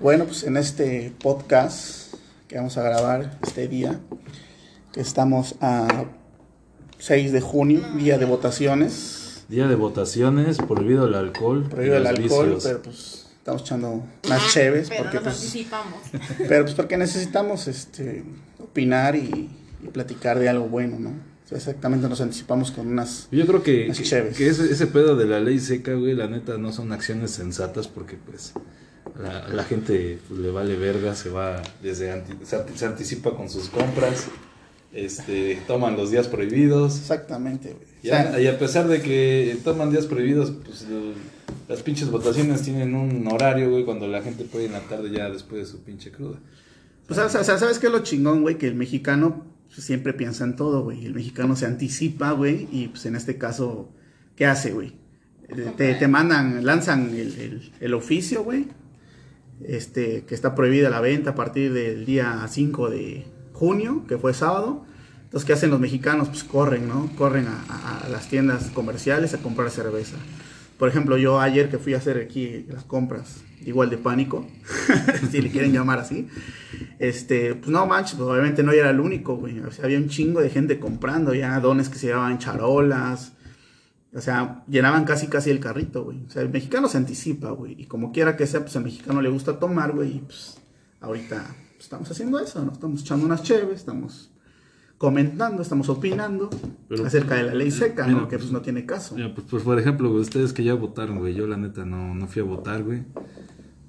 Bueno, pues en este podcast que vamos a grabar este día, que estamos a 6 de junio, día de votaciones. Día de votaciones, prohibido el alcohol. Prohibido el alcohol, pero pues estamos echando unas cheves. Pero porque, nos pues, anticipamos. pero pues porque necesitamos este, opinar y, y platicar de algo bueno, ¿no? O exactamente nos anticipamos con unas... Yo creo que, que, que ese, ese pedo de la ley seca, güey, la neta no son acciones sensatas porque pues la, la gente pues, le vale verga, se va desde anti- se, se anticipa con sus compras, este, toman los días prohibidos. Exactamente, güey. O Y sea, a, y a pesar de que toman días prohibidos, pues las pinches votaciones tienen un horario, güey, cuando la gente puede ir en la tarde ya después de su pinche cruda. Pues, o sea, o ¿sabes qué es lo chingón, güey? Que el mexicano siempre piensa en todo, güey. El mexicano se anticipa, güey, y pues en este caso, ¿qué hace, güey? Te, te mandan, lanzan el, el- el oficio, güey, este, que está prohibida la venta a partir del día 5 de junio, que fue sábado. Entonces, ¿qué hacen los mexicanos? Pues corren, ¿no? Corren a, a- a las tiendas comerciales a comprar cerveza. Por ejemplo, yo ayer que fui a hacer aquí las compras, igual de pánico, si le quieren llamar así, este, pues no manches, pues obviamente no era el único, güey. O sea, había un chingo de gente comprando ya, dones que se llevaban charolas. O sea, llenaban casi casi el carrito, güey. O sea, el mexicano se anticipa, güey. Y como quiera que sea, pues al mexicano le gusta tomar, güey. Y pues ahorita pues, estamos haciendo eso, ¿no? Estamos echando unas cheves, estamos comentando, estamos opinando Pero- acerca de la ley seca, Mira, ¿no? Que pues, pues no tiene caso. Ya, pues, pues, por ejemplo, ustedes que ya votaron, güey, yo la neta no, no fui a votar, güey,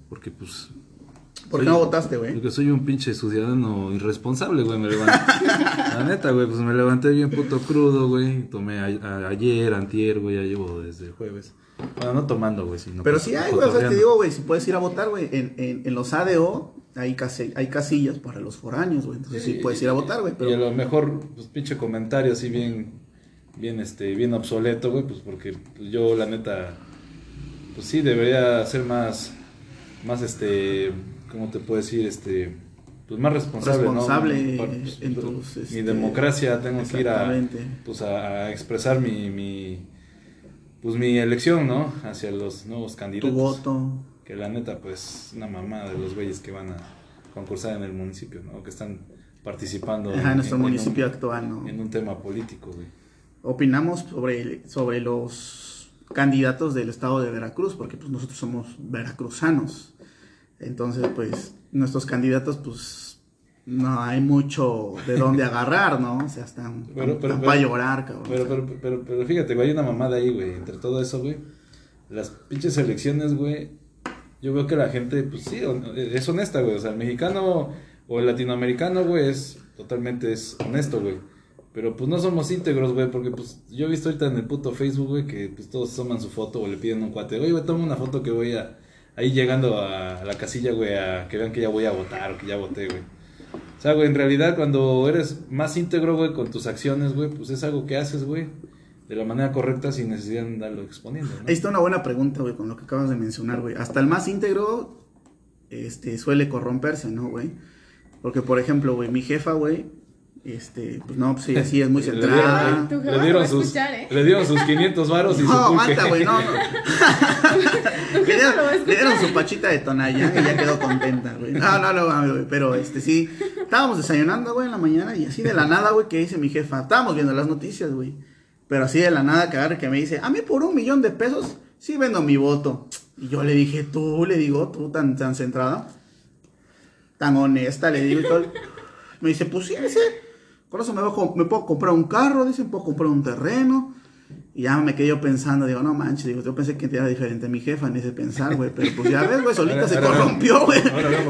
porque pues... ¿Por qué soy- no votaste, güey? Porque soy un pinche ciudadano irresponsable, güey, me levanté. la neta, güey, pues me levanté bien puto crudo, güey, tomé a- a- ayer, antier, güey, ya llevo desde el jueves. Bueno, no tomando, güey, sino... Pero co- sí hay, güey, o sea, te digo, güey, si puedes ir a votar, güey, en, en, en los ADO hay, casi, hay casillas para los foráneos, güey, entonces sí, puedes ir a votar, güey, Y a pero... lo mejor, pues pinche comentario así bien, bien, este, bien obsoleto, güey, pues porque yo la neta, pues sí, debería ser más, más, este, ¿cómo te puedo decir? Este, pues más responsable, Responsable ¿no? Pues, en mi tus, este, democracia, tengo que ir a, pues a, expresar mi, mi, pues mi elección, ¿no? Hacia los nuevos Tu candidatos. voto. Que la neta, pues, una mamada de los güeyes que van a concursar en el municipio, ¿no? Que están participando Ajá, en nuestro un- municipio actual, ¿no? en un tema político, güey. Opinamos sobre, sobre los candidatos del estado de Veracruz, porque pues nosotros somos veracruzanos. Entonces, pues, nuestros candidatos, pues, no hay mucho de dónde agarrar, ¿no? O sea, están, Pero- pero- para pero- llorar, cabrón. Pero, pero, pero, pero fíjate, güey, hay una mamada ahí, güey. Entre todo eso, güey. Las pinches elecciones, güey. Yo veo que la gente, pues sí, hon- es honesta, güey. O sea, el mexicano o el latinoamericano, güey, es totalmente es honesto, güey. Pero pues no somos íntegros, güey, porque pues yo he visto ahorita en el puto Facebook, güey, que pues todos toman su foto o le piden un cuate. Oye, güey, toma una foto que voy a... Ahí llegando a la casilla, güey, a que vean que ya voy a votar o que ya voté, güey. O sea, güey, en realidad cuando eres más íntegro, güey, con tus acciones, güey, pues es algo que haces, güey, de la manera correcta sin necesidad de andarlo exponiendo, ¿no? Ahí está una buena pregunta, güey, con lo que acabas de mencionar, güey. Hasta el más íntegro este, suele corromperse, ¿no, güey? Porque, por ejemplo, güey, mi jefa, güey, este, pues no, pues ella sí es muy Le centrada. dieron, Tu le, jefa le dieron sus, escuchar, ¿eh? le dieron sus 500 varos y No, su aguanta, güey, no, no. le, dieron, le dieron su pachita de Tonayán y ya quedó contenta, güey. No, no, no, güey, pero este sí. Estábamos desayunando, güey, en la mañana y así de la nada, güey, que dice mi jefa. Estábamos viendo las noticias, güey. Pero así de la nada que que me dice, a mí por un millón de pesos sí vendo mi voto. Y yo le dije, tú, le digo, tú tan, tan centrada, tan honesta, le digo y todo. Me dice, pues sí, dice, con eso me, bajo- me puedo comprar un carro, dice, puedo comprar un terreno. Y ya me quedé yo pensando, digo, no manches, digo, yo pensé que era diferente mi jefa en ese pensar, güey, pero pues ya ves, güey, solita Ahora- se ahora- corrompió, güey.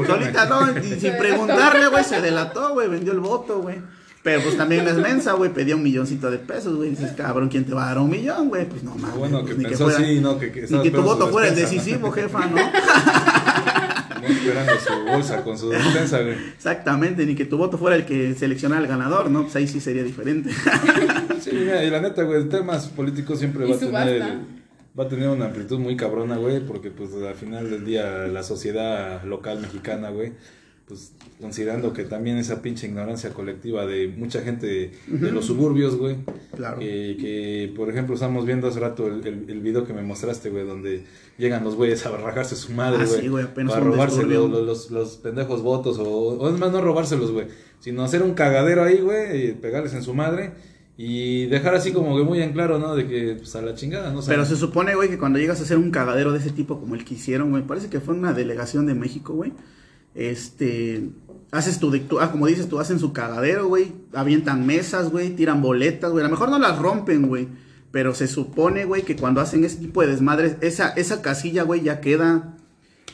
Solita no, y sin preguntarle, güey, se delató, güey, vendió el voto, güey. Pero pues también es mensa, güey, pedía un milloncito de pesos, güey. Dices, cabrón, ¿quién te va a dar un millón, güey? Pues no mames. Bueno, pues, que ni pensó fuera- así, ¿no? Que, que Ni que tu voto fuera el decisivo, jefa, ¿no? ¿no? esperando su bolsa con su despensa, güey. Exactamente, ni que tu voto fuera el que seleccionara al ganador, ¿no? Pues ahí sí sería diferente. Sí, mira, y la neta, güey, temas políticos siempre va a tener va a tener una amplitud muy cabrona, güey, porque pues al final del día la sociedad local mexicana, güey, pues considerando que también esa pinche ignorancia colectiva de mucha gente de, los suburbios, güey. Claro. Que, que, por ejemplo, estamos viendo hace rato el, el, video que me mostraste, güey, donde llegan los güeyes a rajarse su madre, Ah, güey. sí, güey, apenas para robarse los, los, los pendejos votos, o, o es más, no robárselos, güey, sino hacer un cagadero ahí, güey, y pegarles en su madre. Y dejar así como que muy en claro, ¿no? De que, pues a la chingada, ¿no? O sea, Pero se supone, güey, que cuando llegas a hacer un cagadero de ese tipo como el que hicieron, güey, parece que fue una delegación de México, güey. Este, haces tu, ah, como dices, tú hacen su cagadero, güey, avientan mesas, güey, tiran boletas, güey. A lo mejor no las rompen, güey, pero se supone, güey, que cuando hacen ese tipo de desmadres, esa, esa casilla, güey, ya queda,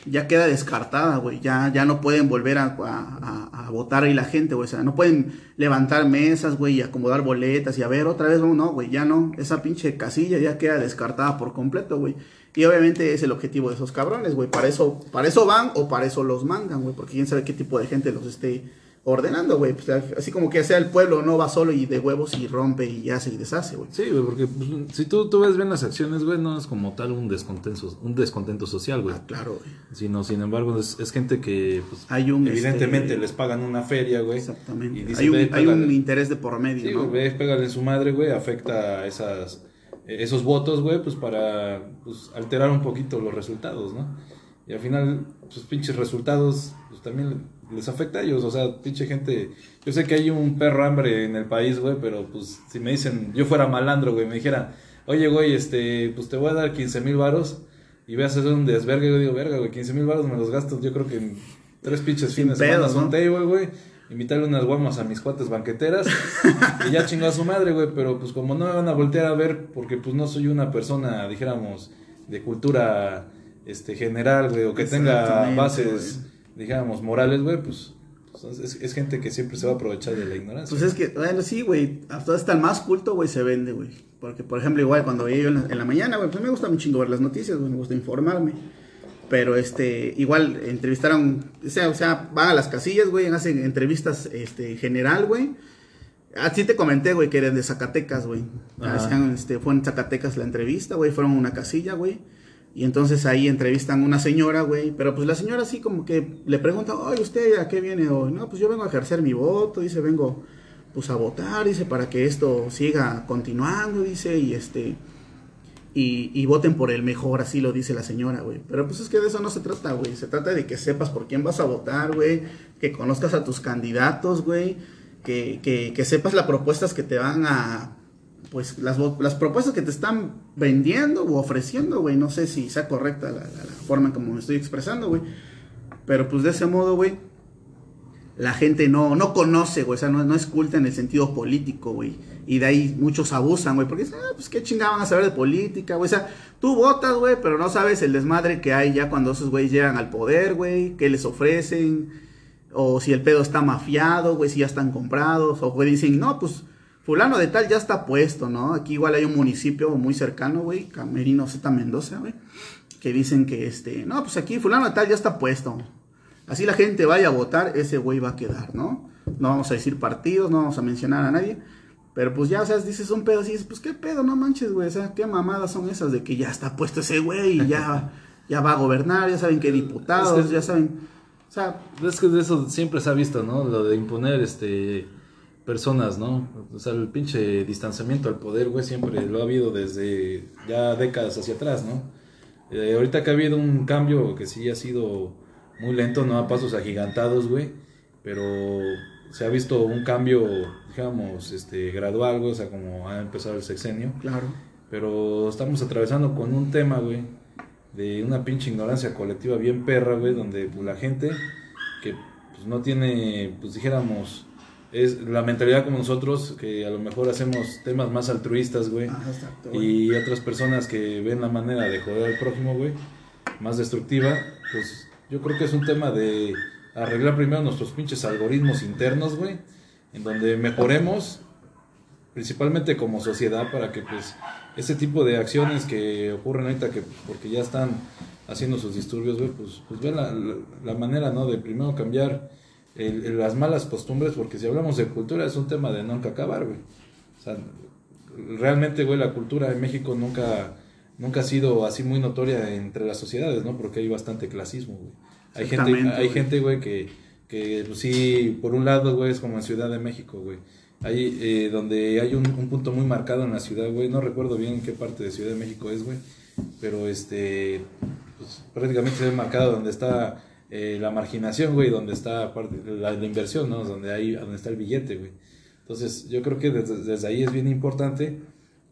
ya queda descartada, güey. Ya, ya no pueden volver a, a, a- a votar ahí la gente, güey. O sea, no pueden levantar mesas, güey, y acomodar boletas y a ver otra vez, no, no, güey, ya no. Esa pinche casilla ya queda descartada por completo, güey. Y obviamente es el objetivo de esos cabrones, güey. Para eso, para eso van o para eso los mandan, güey. Porque quién sabe qué tipo de gente los esté ordenando, güey. Pues, así como que sea el pueblo, no va solo y de huevos y rompe y hace y deshace, güey. Sí, güey, porque pues, si tú, tú ves bien las acciones, güey, no es como tal un descontento, un descontento social, güey. Ah, claro, güey. Sino, sin embargo, es, es gente que, pues, Hay un, evidentemente este, les pagan una feria, güey. Exactamente. Y hay un, "Ve, hay un pégale". interés de por medio, Sí, ¿no? güey, pégale en su madre, güey, afecta a esas, esos votos, güey, pues para pues, alterar un poquito los resultados, ¿no? Y al final, sus pinches resultados, pues también les afecta a ellos, o sea, pinche gente, yo sé que hay un perro hambre en el país, güey, pero pues si me dicen, yo fuera malandro, güey, me dijera, oye, güey, este, pues te voy a dar 15 mil varos y voy a hacer un desvergue, yo digo, verga, güey, 15 mil varos me los gasto, yo creo que en tres pinches Sin fines de semana pedos, ¿no? table, güey, invitarle unas guamas a mis cuates banqueteras y ya chingó a su madre, güey, pero pues como no me van a voltear a ver porque pues no soy una persona, dijéramos, de cultura este general, güey, o que tenga bases, dijéramos, morales, güey, pues, pues, es, es gente que siempre se va a aprovechar de la ignorancia. Pues es que, bueno, sí, güey, hasta el más culto, güey, se vende, güey. Porque, por ejemplo, igual cuando yo en la, en la mañana, güey, pues me gusta un chingo ver las noticias, güey, me gusta informarme. Pero, este, igual entrevistaron, o sea, o sea, van a las casillas, güey, hacen entrevistas, este, general, güey. Así te comenté, güey, que eran de Zacatecas, güey. Este, fue en Zacatecas la entrevista, güey, fueron a una casilla, güey. Y entonces ahí entrevistan a una señora, güey. Pero pues la señora así como que le pregunta, oye, ¿usted a qué viene hoy? No, pues yo vengo a ejercer mi voto, dice, vengo pues a votar, dice, para que esto siga continuando, dice, y este... Y, voten por el mejor, así lo dice la señora, güey. Pero pues es que de eso no se trata, güey. Se trata de que sepas por quién vas a votar, güey. Que conozcas a tus candidatos, güey. Que, que, sepas las propuestas que te van a... Pues las, las propuestas que te están vendiendo o ofreciendo, güey. No sé si sea correcta la forma en como me estoy expresando, güey. Pero pues de ese modo, güey, la gente no, no conoce, güey, o sea, no, no es culta en el sentido político, güey. Y de ahí muchos abusan, güey, porque dicen, ah, pues qué chingada van a saber de política, güey. O sea, tú votas, güey, pero no sabes el desmadre que hay ya cuando esos güeyes llegan al poder, güey, qué les ofrecen, o si el pedo está mafiado, güey, si ya están comprados, o güey dicen, no, pues fulano de tal ya está puesto, ¿no? Aquí igual hay un municipio muy cercano, güey, Camerino Z Mendoza, güey, que dicen que este, no, pues aquí fulano de tal ya está puesto. Así la gente vaya a votar, ese güey va a quedar, ¿no? No vamos a decir partidos, no vamos a mencionar a nadie. Pero pues ya, o sea, dices un pedo así, dices, pues qué pedo, no manches, güey. O sea, qué mamadas son esas de que ya está puesto ese güey y ya, ya va a gobernar, ya saben qué diputados, Es que- ya saben. O sea, Es que de eso siempre se ha visto, ¿no? Lo de imponer, este, personas, ¿no? O sea, el pinche distanciamiento al poder, güey, siempre lo ha habido desde ya décadas hacia atrás, ¿no? Eh, ahorita que ha habido un cambio que sí ha sido muy lento, no a pasos agigantados, güey, pero se ha visto un cambio, digamos, este, gradual, güey, o sea, como ha empezado el sexenio. claro. Pero estamos atravesando con un tema, güey, de una pinche ignorancia colectiva bien perra, güey, donde pues, la gente que pues, no tiene, pues dijéramos, es la mentalidad como nosotros, que a lo mejor hacemos temas más altruistas, güey, Ajá, exacto, güey. y otras personas que ven la manera de joder al prójimo, güey, más destructiva, pues yo creo que es un tema de arreglar primero nuestros pinches algoritmos internos, güey, en donde mejoremos principalmente como sociedad para que pues ese tipo de acciones que ocurren ahorita que porque ya están haciendo sus disturbios, güey, pues, pues vean la, la- manera, ¿no? De primero cambiar el- las malas costumbres, porque si hablamos de cultura es un tema de nunca acabar, güey. O sea, realmente, güey, la cultura en México nunca, nunca ha sido así muy notoria entre las sociedades, ¿no? Porque hay bastante clasismo, güey. Hay gente, hay gente, güey, que, que pues sí, por un lado, güey, es como en Ciudad de México, güey. Ahí, eh, donde hay un, un punto muy marcado en la ciudad, güey, no recuerdo bien en qué parte de Ciudad de México es, güey, pero este, pues, prácticamente se ve marcado donde está eh, la marginación, güey, donde está parte, la, la inversión, ¿no? Donde, hay, donde está el billete, güey. Entonces, yo creo que desde, desde ahí es bien importante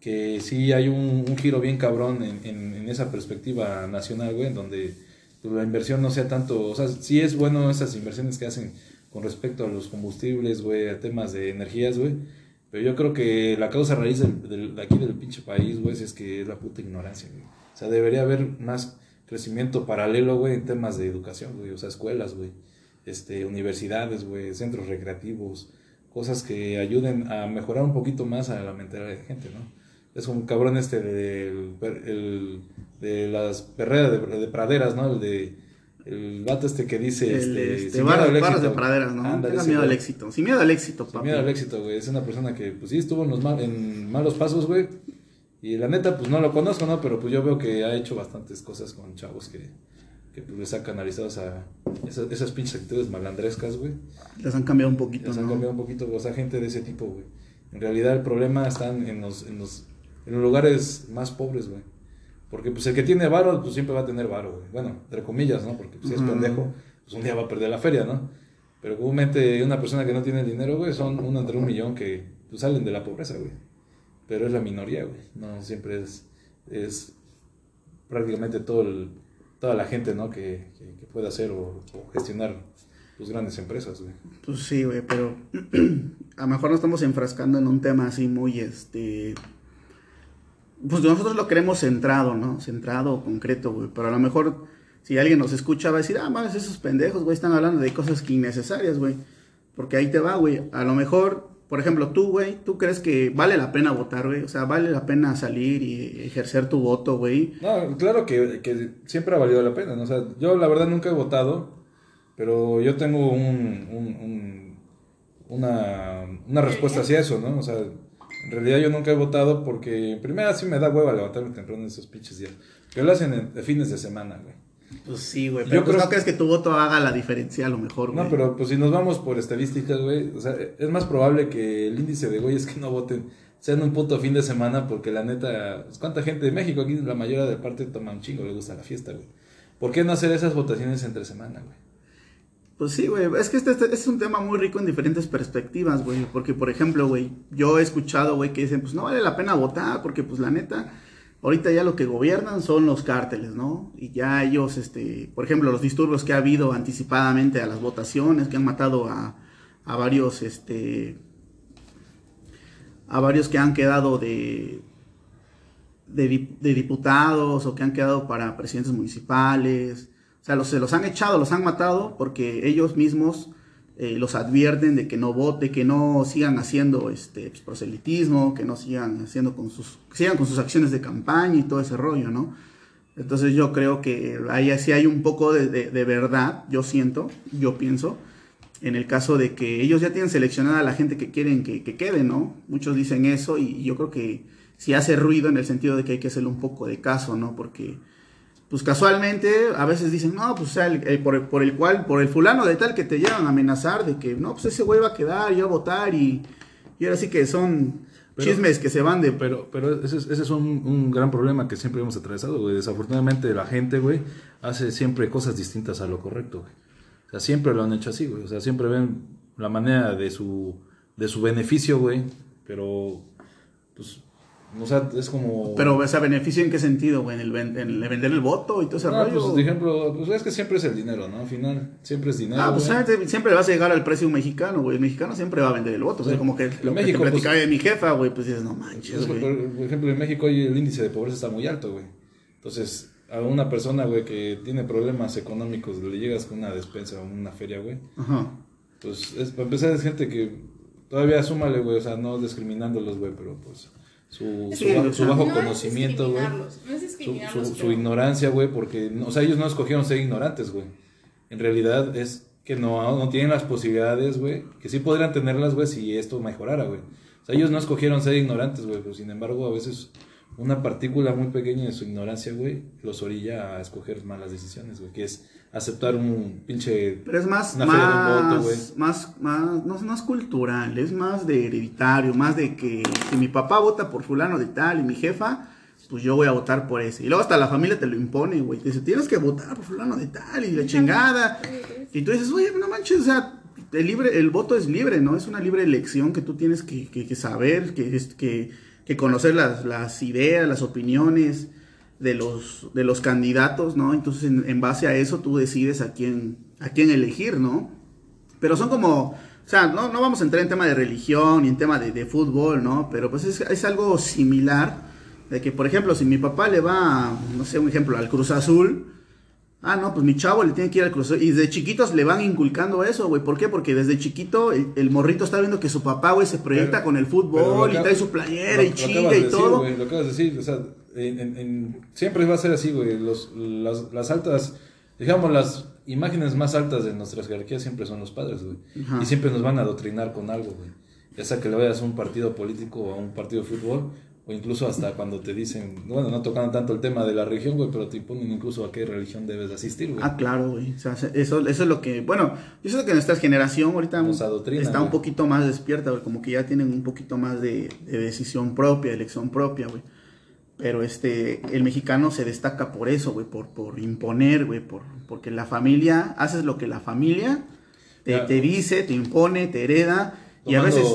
que sí hay un, un giro bien cabrón en, en, en esa perspectiva nacional, güey, en donde la inversión no sea tanto, o sea, sí es bueno esas inversiones que hacen con respecto a los combustibles, güey, a temas de energías, güey, pero yo creo que la causa raíz del, del- de aquí del pinche país, güey, es que es la puta ignorancia, güey. O sea, debería haber más crecimiento paralelo, güey, en temas de educación, güey, o sea, escuelas, güey, este, universidades, güey, centros recreativos, cosas que ayuden a mejorar un poquito más a la mentalidad de la gente, ¿no? Es un cabrón este del, el- de las perreras de, de praderas, ¿no? El de el vato este que dice El, este, este, sin barras, miedo al barras de éxito. praderas, ¿no? Ándale, Tenga ese miedo al éxito. Sin miedo al éxito, Sin papi. miedo al éxito, güey. Es una persona que, pues sí, estuvo en, los mal- en malos pasos, güey. Y la neta, pues no lo conozco, ¿no? Pero pues yo veo que ha hecho bastantes cosas con chavos que, que pues les ha canalizado a esas, esas pinches actitudes malandrescas, güey. Les han cambiado un poquito, Les han cambiado un poquito, o sea, gente de ese tipo, güey. En realidad el problema está en los, en los, en los lugares más pobres, güey. Porque pues el que tiene varo, pues siempre va a tener varo, güey. Bueno, entre comillas, ¿no? Porque pues, si es pendejo, pues un día va a perder la feria, ¿no? Pero comúnmente una persona que no tiene dinero, güey, son uno entre un millón que pues, salen de la pobreza, güey. Pero es la minoría, güey. No siempre es, es prácticamente todo el, toda la gente, ¿no? Que, que, que puede hacer o, o gestionar pues grandes empresas, güey. Pues sí, güey, pero a lo mejor nos estamos enfrascando en un tema así muy, este... Pues nosotros lo queremos centrado, ¿no? Centrado, concreto, güey. Pero a lo mejor si alguien nos escucha va a decir, ah, mames, esos pendejos, güey, están hablando de cosas que innecesarias, güey. Porque ahí te va, güey. A lo mejor, por ejemplo, tú, güey, tú crees que vale la pena votar, güey. O sea, vale la pena salir y ejercer tu voto, güey. No, claro que, que siempre ha valido la pena, ¿no? O sea, yo la verdad nunca he votado, pero yo tengo un, un- un- una, una respuesta hacia eso, ¿no? O sea, en realidad yo nunca he votado porque, en primera, sí me da hueva levantarme temprano en esos pinches días. Que lo hacen en, de fines de semana, güey. Pues sí, güey. Yo Pero pues creo no crees que tu voto haga la diferencia a lo mejor, güey. No, pero pues si nos vamos por estadísticas, güey, o sea, es más probable que el índice de güeyes que no voten sea en un puto fin de semana porque la neta, pues, ¿cuánta gente de México aquí la mayoría de parte toma un chingo, le gusta la fiesta, güey? ¿Por qué no hacer esas votaciones entre semana, güey? Pues sí, güey. Es que este, este es un tema muy rico en diferentes perspectivas, güey. Porque, por ejemplo, güey, yo he escuchado, güey, que dicen, pues no vale la pena votar, porque, pues la neta, ahorita ya lo que gobiernan son los cárteles, ¿no? Y ya ellos, este, por ejemplo, los disturbios que ha habido anticipadamente a las votaciones, que han matado a, a varios, este, a varios que han quedado de, de, dip- de diputados o que han quedado para presidentes municipales. O sea, los, se los han echado, los han matado porque ellos mismos eh, los advierten de que no vote, que no sigan haciendo este pues, proselitismo, que no sigan haciendo con sus, sigan con sus acciones de campaña y todo ese rollo, ¿no? Entonces yo creo que ahí sí hay un poco de, de- verdad, yo siento, yo pienso, en el caso de que ellos ya tienen seleccionada a la gente que quieren que, que quede, ¿no? Muchos dicen eso y yo creo que sí hace ruido en el sentido de que hay que hacerle un poco de caso, ¿no? Porque, pues casualmente, a veces dicen, no, pues o sea, el- el- por, el- por el cual, por el fulano de tal que te llevan a amenazar de que, no, pues ese güey va a quedar, yo a votar y, y ahora sí que son Pero- chismes que se van de... Pero, pero ese es, ese es un, un gran problema que siempre hemos atravesado, güey. Desafortunadamente la gente, güey, hace siempre cosas distintas a lo correcto, güey. O sea, siempre lo han hecho así, güey. O sea, siempre ven la manera de su, de su beneficio, güey. Pero, pues, o sea, es como... Pero, o sea, ¿beneficio en qué sentido, güey? ¿En el, ven- en el vender el voto y todo ese No, rollo? pues, de ejemplo, pues es que siempre es el dinero, ¿no? Al final, siempre es dinero. Ah, pues güey. obviamente siempre vas a llegar al precio de un mexicano, güey. El mexicano siempre va a vender el voto. O sea, Sí. como que lo que México, te platicaba pues- de mi jefa, güey, pues dices, no manches, Es que, güey. por, por ejemplo, en México hoy el índice de pobreza está muy alto, güey. Entonces, a una persona, güey, que tiene problemas económicos, le llegas con una despensa o una feria, güey. Ajá. Pues, es, para empezar, es gente que todavía súmale, güey, o sea, no discriminándolos, güey, pero pues su, su, bajo No conocimiento, güey. No Su, su, ignorancia, güey, porque, o sea, ellos no escogieron ser ignorantes, güey. En realidad es que no, no tienen las posibilidades, güey, que sí podrían tenerlas, güey, si esto mejorara, güey. O sea, ellos no escogieron ser ignorantes, güey, pero sin embargo, a veces una partícula muy pequeña de su ignorancia, güey, los orilla a escoger malas decisiones, güey, que es aceptar un pinche... Pero es más, Una feria de un más, voto, güey. más, más, no, no es cultural, es más de hereditario, más de que si mi papá vota por fulano de tal y mi jefa, pues yo voy a votar por ese. Y luego hasta la familia te lo impone, güey. Te dice, tienes que votar por fulano de tal y la chingada. Y tú dices, oye, no manches, o sea, el, libre, el voto es libre, ¿no? Es una libre elección que tú tienes que, que- que saber, que, que, que conocer las, las ideas, las opiniones de los, de los candidatos, ¿no? Entonces, en, en base a eso, tú decides a quién, a quién elegir, ¿no? Pero son como, o sea, no, no vamos a entrar en tema de religión ni en tema de, de fútbol, ¿no? Pero pues es, es algo similar, de que, por ejemplo, si mi papá le va, no sé, un ejemplo, al Cruz Azul, Ah, no, pues mi chavo le tiene que ir al Cruz Azul. Y desde chiquitos le van inculcando eso, güey. ¿Por qué? Porque desde chiquito el, el morrito está viendo que su papá, güey, se proyecta Pero- con el fútbol y trae su playera lo- y lo chinga y decir, todo. güey, lo acabas de decir, o sea, en, en- en- siempre va a ser así, güey. Los, las, las altas, digamos, las imágenes más altas de nuestras jerarquías siempre son los padres, güey. Ajá. Y siempre nos van a adoctrinar con algo, güey. Ya sea que le vayas a un partido político o a un partido de fútbol, o incluso hasta cuando te dicen, bueno, no tocando tanto el tema de la religión, güey, pero te imponen incluso a qué religión debes de asistir, güey. Ah, claro, güey. O sea, eso, eso es lo que. Bueno, yo sé que nuestra generación ahorita Nos está un poquito más despierta, güey. Como que ya tienen un poquito más de, de decisión propia, elección propia, güey. Pero este, el mexicano se destaca por eso, güey. Por, por imponer, güey. Por, porque la familia, haces lo que la familia te, dice, te impone, te hereda. Y a veces.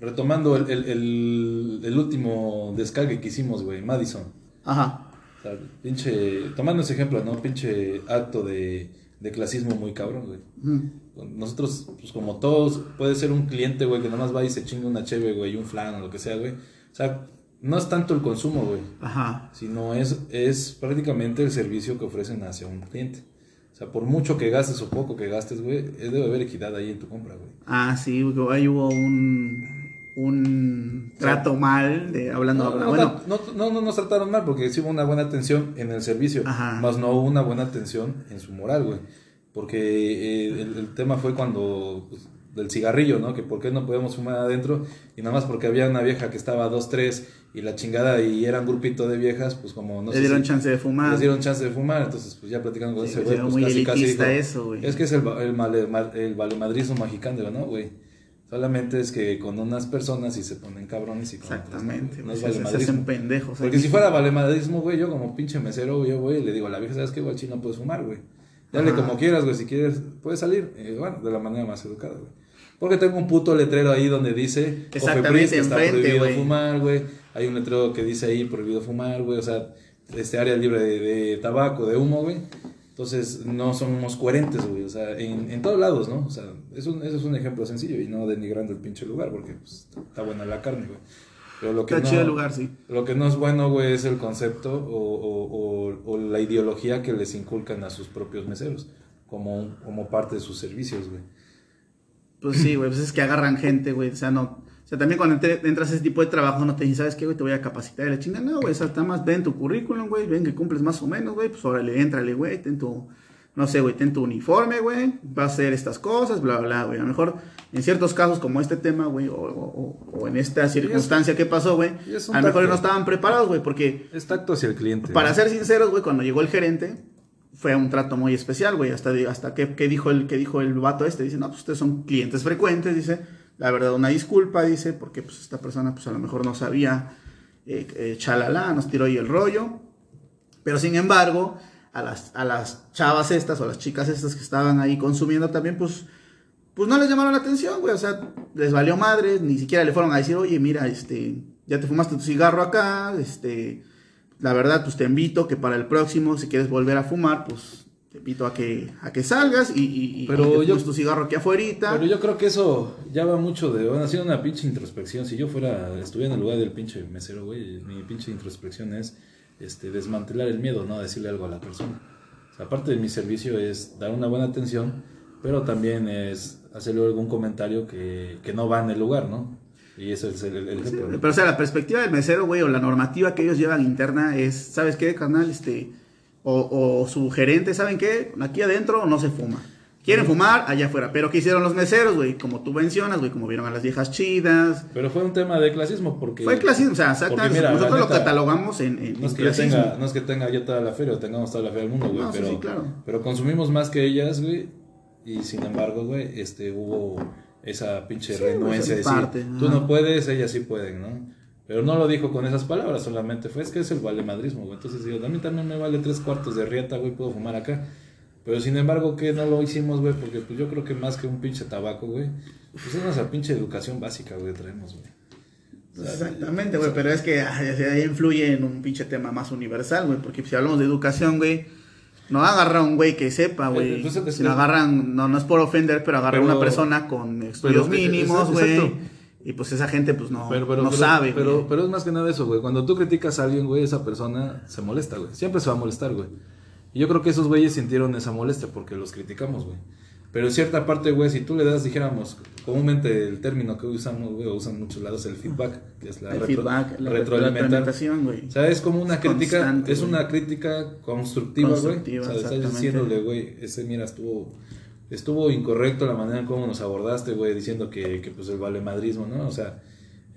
Retomando el, el, el- el último descargue que hicimos, güey, Madison. Ajá. O sea, pinche, tomando ese ejemplo, ¿no? Pinche acto de, de clasismo muy cabrón, güey. Nosotros, pues como todos, puede ser un cliente, güey, que nomás va y se chinga una cheve, güey, y un flan o lo que sea, güey. O sea, no es tanto el consumo, güey, Ajá. sino es, es prácticamente el servicio que ofrecen hacia un cliente. O sea, por mucho que gastes o poco que gastes, güey, debe haber equidad ahí en tu compra, güey. Ah, sí, güey, ahí hubo un. Un trato mal de hablando. No, no, bueno, no, no, no nos trataron mal porque sí hubo una buena atención en el servicio, Ajá. más no hubo una buena atención en su moral, güey. Porque eh, el, el tema fue cuando, pues, del cigarrillo, ¿no? Que por qué no podemos fumar adentro y nada más porque había una vieja que estaba a dos, tres y la chingada y era un grupito de viejas, pues como no le dieron si- chance de fumar. les dieron chance de fumar, entonces pues ya platicando con Sí, ese güey, güey, pues muy casi casi dijo, eso, güey. es que es el, el, male- ma- el valemadrismo mexicano, ¿no, güey? Solamente es que con unas personas sí se ponen cabrones y con Exactamente, no, no güey, es se, hacen pendejos. Porque si fuera valemadrismo, güey, yo como pinche mesero, güey, yo voy y le digo a la vieja, ¿sabes qué, güey? no puedes fumar, güey. Dale Ajá. como quieras, güey, si quieres, puedes salir. Eh, bueno, de la manera más educada, güey. Porque tengo un puto letrero ahí donde dice Cofepris que está enfrente, prohibido fumar, güey. Hay un letrero que dice ahí prohibido fumar, güey. O sea, este área libre de, de tabaco, de humo, güey. Entonces, no somos coherentes, güey. O sea, en, en todos lados, ¿no? O sea, eso es un ejemplo sencillo y no denigrando el pinche lugar porque pues, está buena la carne, güey. Pero lo que Está no, chido el lugar, sí. lo que no es bueno, güey, es el concepto o, o- o- o la ideología que les inculcan a sus propios meseros como parte de sus servicios, güey. Pues sí, güey, pues es que agarran gente, güey. O sea, no. O sea, también cuando entras a ese tipo de trabajo no te dicen, ¿sabes qué, güey? Te voy a capacitar y la chinga. No, güey, o sea, está más, ven tu currículum, güey, ven que cumples más o menos, güey. Pues órale, éntrale, güey, ten tu, no sé, güey, ten tu uniforme, güey. Vas a hacer estas cosas, bla, bla, bla, güey. A lo mejor en ciertos casos como este tema, güey, o, o- en esta circunstancia que pasó, güey, a lo mejor no estaban preparados, güey, porque Es tacto hacia el cliente. para ser sinceros, güey, cuando llegó el gerente, fue un trato muy especial, güey. Hasta, hasta que, que dijo el, que dijo el vato este, dice, no, pues ustedes son clientes frecuentes, dice, la verdad, una disculpa, dice, porque pues esta persona, pues a lo mejor no sabía, eh, eh, chalala, nos tiró ahí el rollo. Pero sin embargo, a las, a las chavas estas o las chicas estas que estaban ahí consumiendo también, pues, pues no les llamaron la atención, güey. O sea, les valió madre, ni siquiera le fueron a decir, oye, mira, este, ya te fumaste tu cigarro acá, este, la verdad, pues te invito que para el próximo, si quieres volver a fumar, pues te invito a que, a que salgas y, y, y Pero te yo- tu cigarro aquí afuera. Pero yo creo que eso ya va mucho de. Bueno, ha sido una pinche introspección. Si yo fuera, estuviera en el lugar del pinche mesero, güey, mi pinche introspección es este, desmantelar el miedo, ¿no? Decirle algo a la persona. O sea, aparte de mi servicio es dar una buena atención, pero también es hacerle algún comentario que, que no va en el lugar, ¿no? Y ese es el, el-. Pero o sea, la perspectiva del mesero, güey, o la normativa que ellos llevan interna es, ¿sabes qué, carnal? Este, o, o su gerente, ¿saben qué? Aquí adentro no se fuma. Quieren fumar allá afuera. Pero ¿qué hicieron los meseros, güey? Como tú mencionas, güey, como vieron a las viejas chidas. Pero fue un tema de clasismo porque... Fue clasismo, o sea, exactamente. Nosotros lo catalogamos en, en- No es, que clasismo. tenga, no es que tenga yo toda la feria o tengamos toda la feria del mundo, güey, No, sí, pero, sí, claro. pero consumimos más que ellas, güey, y sin embargo, güey, este, hubo esa pinche Sí, renuencia de esa decir, parte, tú no puedes, ellas sí pueden, ¿no? Pero no lo dijo con esas palabras, solamente fue, es que es el valemadrismo, güey. Entonces digo, a mí también me vale tres cuartos de rieta, güey, puedo fumar acá. Pero sin embargo, que no lo hicimos, güey, porque pues yo creo que más que un pinche tabaco, güey, pues es nuestra pinche educación básica, güey, traemos, güey. Exactamente, güey, pero es que ahí influye en un pinche tema más universal, güey, porque si hablamos de educación, güey, no agarra un güey que sepa, güey. Eh, es- si lo agarran, no, no es por ofender, pero agarra Pero- una persona con estudios mínimos, güey. Y pues esa gente, pues no, Pero, pero, no pero- sabe, pero, güey. pero es más que nada eso, güey. Cuando tú criticas a alguien, güey, esa persona se molesta, güey. Siempre se va a molestar, güey. Y yo creo que esos güeyes sintieron esa molestia porque los criticamos, güey. Pero cierta parte, güey, si tú le das, dijéramos, comúnmente el término que usamos, güey, o usan muchos lados, el feedback, que es la el retro- feedback, la retroalimentación, güey. O sea, es como una Es crítica, es una crítica constructiva, güey. O sea, estás diciéndole, güey, ese mira estuvo estuvo incorrecto la manera en cómo nos abordaste, güey, diciendo que, que pues el valemadrismo, ¿no? O sea,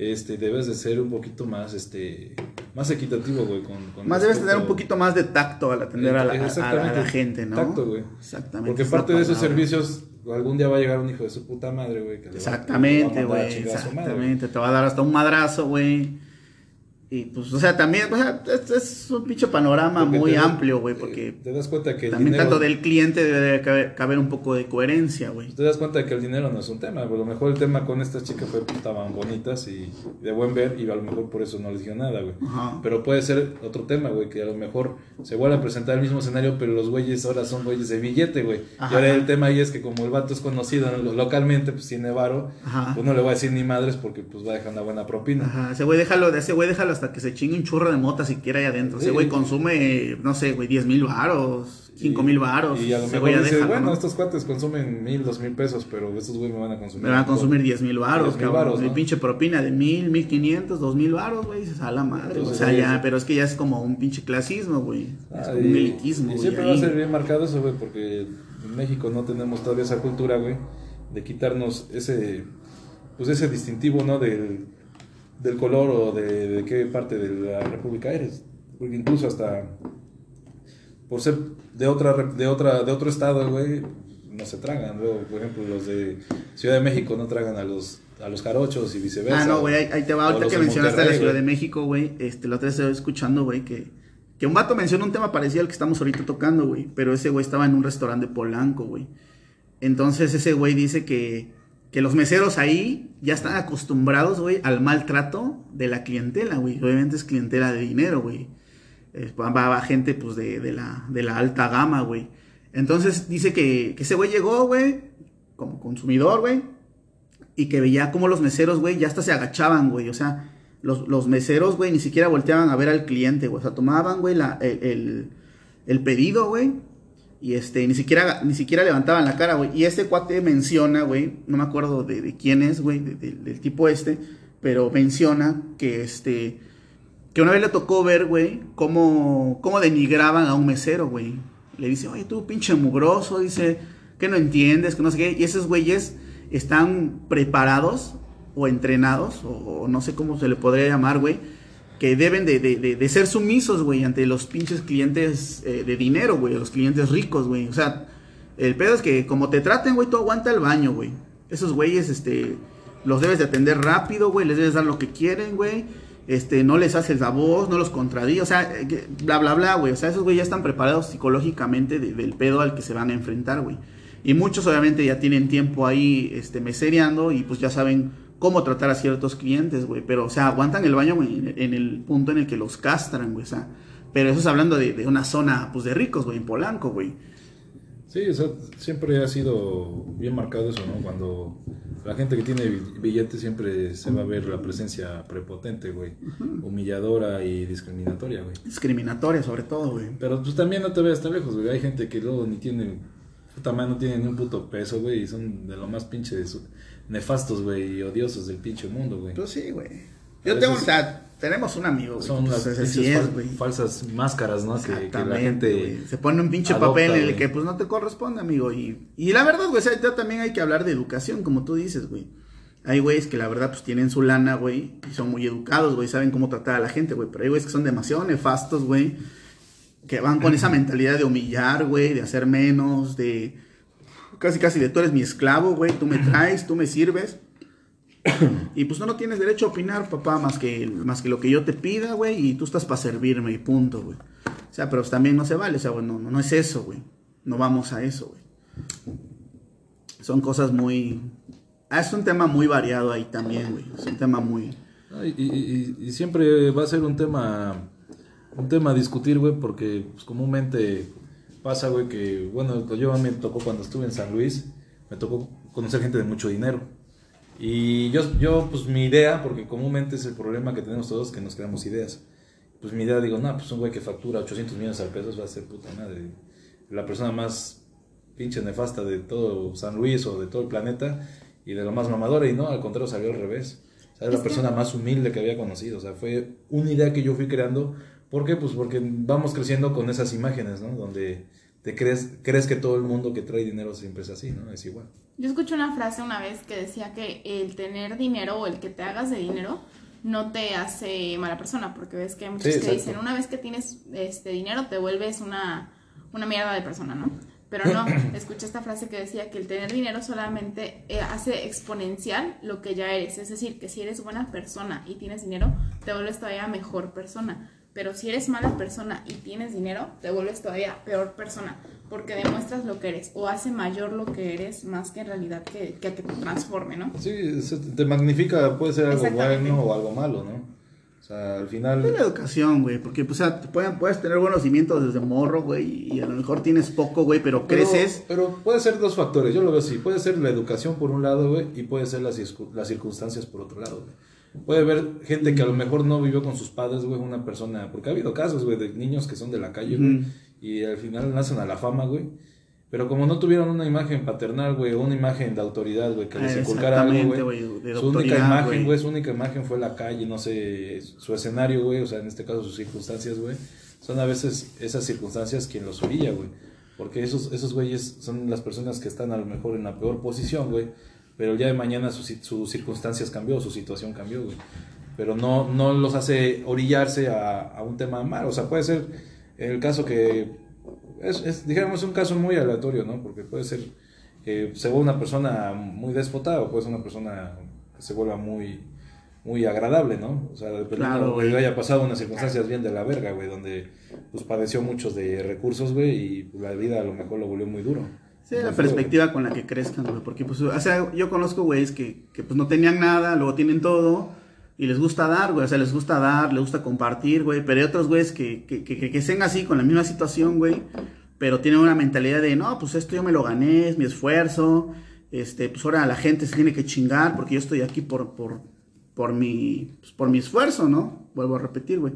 este debes de ser un poquito más este más equitativo, güey, con, con Más debes tener un poquito más de tacto al atender a la, a- gente, ¿no? Tacto, güey. Exactamente. Porque parte de esos servicios algún día va a llegar un hijo de su puta madre, güey, Exactamente, güey. madre. Exactamente. Te va a dar hasta un madrazo, güey. Y pues, o sea, también, o sea, es, es un pinche panorama Porque muy te- amplio, güey, eh, porque te das cuenta que el también dinero- tanto del cliente debe de caber, caber un poco de coherencia, güey. Te das cuenta que el dinero no es un tema, güey. a lo mejor el tema con estas chicas fue que estaban bonitas y de buen ver y a lo mejor por eso no les dio nada, güey. Pero puede ser otro tema, güey, que a lo mejor se vuelve a presentar el mismo escenario, pero los güeyes ahora son güeyes de billete, güey. Y ahora el tema ahí es que como el vato es conocido lo- localmente, pues tiene varo, Ajá. pues no le voy a decir ni madres porque pues va a dejar una buena propina. Ajá, ese güey déjalo, ese güey déjalo hasta que se chingue un churro de mota siquiera ahí adentro. Ese Sí. güey consume, no sé, güey, 10 mil varos, 5 Y- mil varos. Y a lo mejor güey dice, déjalo, bueno, ¿no? estos cuates consumen mil, dos mil pesos, pero estos güeyes me van a consumir. Me van a consumir 10 mil varos, 10,000 cabrón. Mi ¿no? pinche propina de mil, mil quinientos, dos mil varos, güey. Se sale la madre. Entonces, o sea, ya, pero es que ya es como un pinche clasismo, güey. Es como un elitismo, y güey. siempre ahí. va a ser bien marcado eso, güey, porque en México no tenemos todavía esa cultura, güey, de quitarnos ese, pues ese distintivo, ¿no? Del, del color o de, de qué parte de la república eres. Porque incluso hasta por ser de otra, de otra, de otro estado, güey, no se tragan. Luego, por ejemplo, los de Ciudad de México no tragan a los, a los jarochos y viceversa. Ah, no, güey, ahí, te va. Ahorita que mencionaste la Ciudad de México, güey. Este, la otra vez estaba escuchando, güey, que, que un vato mencionó un tema parecido al que estamos ahorita tocando, güey. Pero ese güey estaba en un restaurante de Polanco, güey. Entonces ese güey dice que, que los meseros ahí ya están acostumbrados, güey, al maltrato de la clientela, güey. Obviamente es clientela de dinero, güey. Eh, Va, va gente, pues, de, de la, de la alta gama, güey. Entonces dice que, que ese güey llegó, güey, como consumidor, güey. Y que veía como los meseros, güey, ya hasta se agachaban, güey. O sea, los, los meseros, güey, ni siquiera volteaban a ver al cliente, güey. O sea, tomaban, güey, el, el, el pedido, güey. Y este, ni siquiera, ni siquiera levantaban la cara, güey. Y este cuate menciona, güey, no me acuerdo de, quién es, güey, de- de- del tipo este, pero menciona que este, que una vez le tocó ver, güey, cómo, cómo denigraban a un mesero, güey. Le dice, oye, tú pinche mugroso, dice, que no entiendes, que no sé qué. Y esos güeyes están preparados o entrenados, o no sé cómo se le podría llamar, güey, que deben de, de- de- ser sumisos, güey, ante los pinches clientes eh, de dinero, güey, los clientes ricos, güey. O sea, el pedo es que como te traten, güey, tú aguanta el baño, güey. Esos güeyes, este, los debes de atender rápido, güey, les debes dar lo que quieren, güey. Este, no les haces la voz, no los contradices, o sea, eh, bla, bla, bla, güey. O sea, esos güeyes ya están preparados psicológicamente de- del pedo al que se van a enfrentar, güey. Y muchos obviamente ya tienen tiempo ahí, este, mesereando y pues ya saben cómo tratar a ciertos clientes, güey. Pero, o sea, aguantan el baño, güey, en, el punto en el que los castran, güey. O sea, pero eso es hablando de, de una zona, pues, de ricos, güey, en Polanco, güey. Sí, o sea, siempre ha sido bien marcado eso, ¿no? Cuando la gente que tiene bi- billetes siempre se va a ver la presencia prepotente, güey. Humilladora y discriminatoria, güey. Discriminatoria, sobre todo, güey. Pero pues también no te veas tan lejos, güey. Hay gente que luego ni tiene, puta madre, no tiene ni un puto peso, güey. Y son de lo más pinches nefastos, güey, y odiosos del pinche mundo, güey. Pues sí, güey. Yo tengo, o sea, tenemos un amigo, güey. Son pues, las así pinches es, fal- güey. falsas máscaras, ¿no? Que, que la gente... güey. Se pone un pinche adopta, papel en el que pues no te corresponde, amigo. Y, y la verdad, güey, o sea, ya también hay que hablar de educación, como tú dices, güey. Hay güeyes que la verdad pues tienen su lana, güey, y son muy educados, güey, saben cómo tratar a la gente, güey. Pero hay güeyes que son demasiado nefastos, güey, que van con esa mentalidad de humillar, güey, de hacer menos, de casi casi de tú eres mi esclavo, güey, tú me traes, tú me sirves. Y pues no, no tienes derecho a opinar, papá, más que, más que lo que yo te pida, güey, y tú estás para servirme y punto, güey. O sea, pero también no se vale, o sea, güey, no, no, no es eso, güey. No vamos a eso, güey. Son cosas muy... Ah, es un tema muy variado ahí también, güey. Es un tema muy... Y, y- y- y siempre va a ser un tema un tema a discutir, güey, porque pues, comúnmente pasa, güey, que, bueno, yo me tocó cuando estuve en San Luis, me tocó conocer gente de mucho dinero. Y yo, yo, pues mi idea, porque comúnmente es el problema que tenemos todos, que nos creamos ideas. Pues mi idea, digo, no, pues un güey que factura 800 millones de pesos va a ser puta madre. La persona más pinche nefasta de todo San Luis o de todo el planeta y de lo más mamadora. Y no, al contrario, salió al revés. O sea, es la persona más humilde que había conocido. O sea, fue una idea que yo fui creando. ¿Por qué? Pues porque vamos creciendo con esas imágenes, ¿no? Donde te crees, crees que todo el mundo que trae dinero siempre es así, ¿no? Es igual. Yo escuché una frase una vez que decía que el tener dinero o el que te hagas de dinero no te hace mala persona, porque ves que hay muchos Sí, que exacto. dicen, una vez que tienes este dinero te vuelves una, una mierda de persona, ¿no? Pero no, escuché esta frase que decía que el tener dinero solamente eh, hace exponencial lo que ya eres, es decir, que si eres buena persona y tienes dinero, te vuelves todavía mejor persona. Pero si eres mala persona y tienes dinero, te vuelves todavía peor persona, porque demuestras lo que eres o hace mayor lo que eres más que en realidad que, que a que te transforme, ¿no? Sí, se- te magnifica, puede ser algo bueno o algo malo, ¿no? O sea, al Es final... la educación, güey, porque pues, o sea, te pueden- puedes tener buenos cimientos desde morro, güey, y a lo mejor tienes poco, güey, pero Pero- creces. Pero, puede ser dos factores, yo lo veo así. Puede ser la educación por un lado, güey, y puede ser las, las circunstancias por otro lado, güey. Puede haber gente que a lo mejor no vivió con sus padres, güey, una persona... Porque ha habido casos, güey, de niños que son de la calle, güey, y al final nacen a la fama, güey. Pero como no tuvieron una imagen paternal, güey, o una imagen de autoridad, güey, que les Ah, inculcara algo, güey. Su única imagen, güey. güey, su única imagen fue la calle, no sé, su escenario, güey, o sea, en este caso sus circunstancias, güey. Son a veces esas circunstancias quien los orilla, güey. Porque esos, esos güeyes son las personas que están a lo mejor en la peor posición, güey. Pero el día de mañana sus sus circunstancias cambió, su situación cambió, güey. Pero no, no los hace orillarse a, a un tema mal. O sea, puede ser el caso que es, es, digamos, un caso muy aleatorio, ¿no? Porque puede ser que se vuelva una persona muy déspota o puede ser una persona que se vuelva muy, muy agradable, ¿no? O sea, dependiendo Claro, güey, güey. haya pasado unas circunstancias bien de la verga, güey, donde pues padeció muchos de recursos, güey, y la vida a lo mejor lo volvió muy duro. La perspectiva con la que crezcan, güey. Porque, pues, o sea, yo conozco güeyes que, que, pues, no tenían nada, luego tienen todo, y les gusta dar, güey. O sea, les gusta dar, les gusta compartir, güey. Pero hay otros güeyes que, que, que, que estén así, con la misma situación, güey. Pero tienen una mentalidad de, no, pues, esto yo me lo gané, es mi esfuerzo. Este, pues, ahora la gente se tiene que chingar porque yo estoy aquí por, por, por mi, pues, por mi esfuerzo, ¿no? Vuelvo a repetir, güey.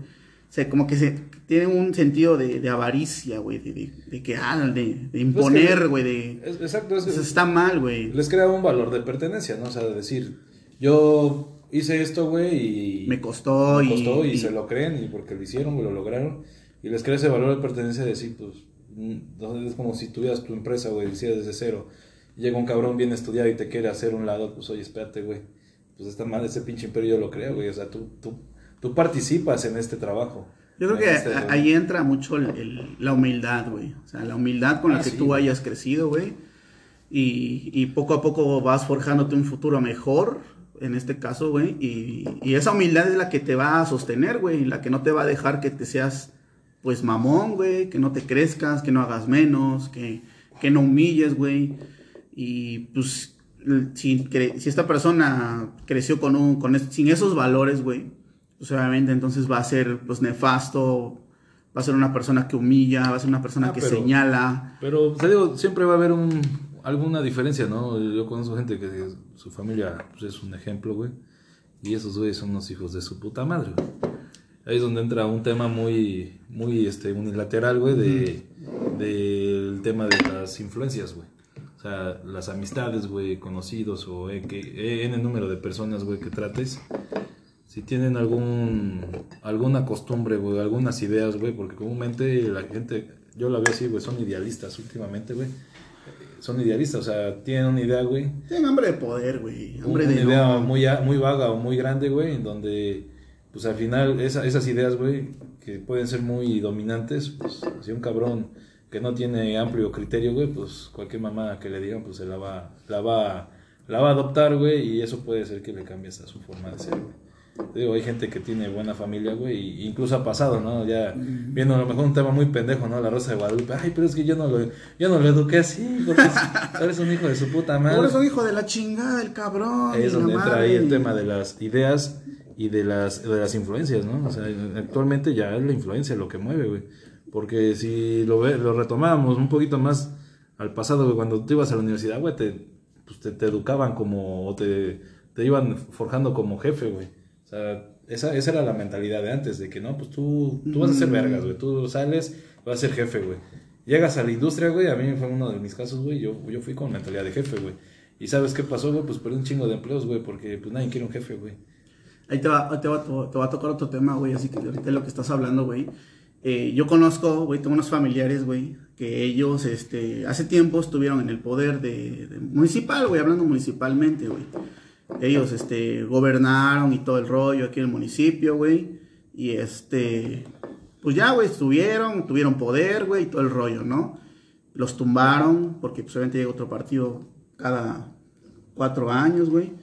O sea, como que se tiene un sentido de, de avaricia, güey, de, de, de que, ah, de, de imponer, güey, de... Es- exacto, es, Eso está mal, güey. les crea un valor de pertenencia, ¿no? O sea, de decir, yo hice esto, güey, y Me costó me y- costó y, y- se lo creen y porque lo hicieron, güey, lo lograron y les crea ese valor de pertenencia de decir, pues, mm, no, es como si tuvieras tu empresa, güey, hicieras desde cero. Llega un cabrón bien estudiado y te quiere hacer un lado, pues, oye, espérate, güey, pues esta madre, ese pinche imperio yo lo creo, güey, o sea, tú, tú, tú participas en este trabajo. Yo creo que este- ahí entra mucho el- el- la humildad, güey. O sea, la humildad con la Ah, que sí, tú hayas crecido, güey. Y, y poco a poco vas forjándote un futuro mejor, en este caso, güey. Y, y esa humildad es la que te va a sostener, güey. La que no te va a dejar que te seas, pues, mamón, güey. Que no te crezcas, que no hagas menos, que, que no humilles, güey. Y, pues, si, si esta persona creció con un, con sin esos valores, güey, pues obviamente entonces va a ser pues nefasto, va a ser una persona que humilla, va a ser una persona Ah, que pero- señala. Pero te digo, siempre va a haber un, alguna diferencia, ¿no? Yo conozco gente que su familia pues, es un ejemplo, güey. Y esos güeyes son unos hijos de su puta madre, güey. Ahí es donde entra un tema muy, muy este, unilateral, güey, de, del tema de las influencias, güey. O sea, las amistades, güey, conocidos o eh, que, eh, en el número de personas, güey, que trates. Si tienen algún alguna costumbre, güey, algunas ideas, güey, porque comúnmente la gente, yo la veo así, güey, son idealistas últimamente, güey. Son idealistas, o sea, tienen una idea, güey. Tienen hambre de poder, güey. Hambre una de idea no- muy, a- muy vaga o muy grande, güey, en donde, pues al final, esa- esas ideas, güey, que pueden ser muy dominantes, pues si un cabrón que no tiene amplio criterio, güey, pues cualquier mamá que le digan, pues se la va, la va, la va a adoptar, güey, y eso puede ser que le cambie hasta su forma de ser, güey. Digo, hay gente que tiene buena familia, güey, y incluso ha pasado, ¿no? Ya viendo a lo mejor un tema muy pendejo, ¿no? La Rosa de Guadalupe. Ay, pero es que yo no lo, yo no lo eduqué así, porque es- eres un hijo de su puta madre. Por eso hijo de la chingada, el cabrón. Ahí es donde entra madre, ahí el tema de las ideas y de las, de las influencias, ¿no? O sea, actualmente ya es la influencia lo que mueve, güey. Porque si lo, ve, lo retomamos un poquito más al pasado, güey, cuando tú ibas a la universidad, güey, te, pues te, te educaban como, o te, te iban forjando como jefe, güey. Sea, esa, esa era la mentalidad de antes, de que no, pues tú, tú vas a ser vergas, güey. Tú sales, vas a ser jefe, güey. Llegas a la industria, güey, a mí fue uno de mis casos, güey, yo, yo fui con mentalidad de jefe, güey. ¿Y sabes qué pasó, güey? Pues perdí un chingo de empleos, güey, porque pues nadie quiere un jefe, güey. Ahí te va, te va, te va a tocar otro tema, güey, así que ahorita lo que estás hablando, güey. Eh, yo conozco, güey, tengo unos familiares, güey, que ellos, este, hace tiempo estuvieron en el poder de, de municipal, güey, hablando municipalmente, güey. Ellos, este, gobernaron y todo el rollo aquí en el municipio, güey. Y este, pues ya, güey, estuvieron, tuvieron poder, güey, y todo el rollo, ¿no? Los tumbaron, porque pues obviamente llega otro partido cada cuatro años, güey.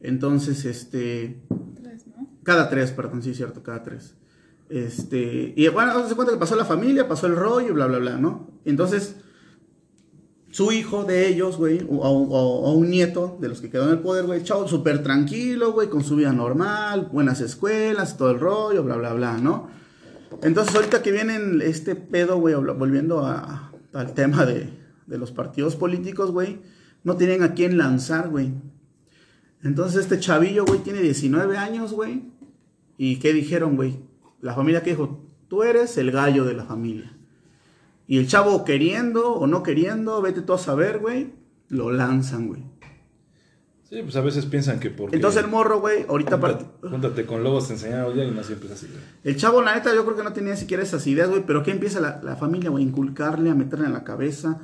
Entonces, este, Tres, ¿no? cada tres, perdón, sí, cierto, cada tres. Este, y bueno, se cuenta que pasó la familia, pasó el rollo, bla, bla, bla, ¿no? Entonces, su hijo de ellos, güey, o, un nieto de los que quedó en el poder, güey, chavo, súper tranquilo, güey, con su vida normal, buenas escuelas, todo el rollo, bla, bla, bla, ¿no? Entonces, ahorita que vienen este pedo, güey, volviendo al tema de, de los partidos políticos, güey, no tienen a quién lanzar, güey. Entonces, este chavillo, güey, tiene 19 años, güey. ¿Y qué dijeron, güey? La familia que dijo, tú eres el gallo de la familia. Y el chavo queriendo o no queriendo, vete tú a saber, güey, lo lanzan, güey. Sí, pues a veces piensan que porque... Entonces el morro, güey, ahorita... Júntate, júntate con lobos te enseñaron ya y no siempre es así, güey. El chavo, la neta, yo creo que no tenía siquiera esas ideas, güey, pero ¿qué empieza la, la familia, güey? Inculcarle, a meterle en la cabeza.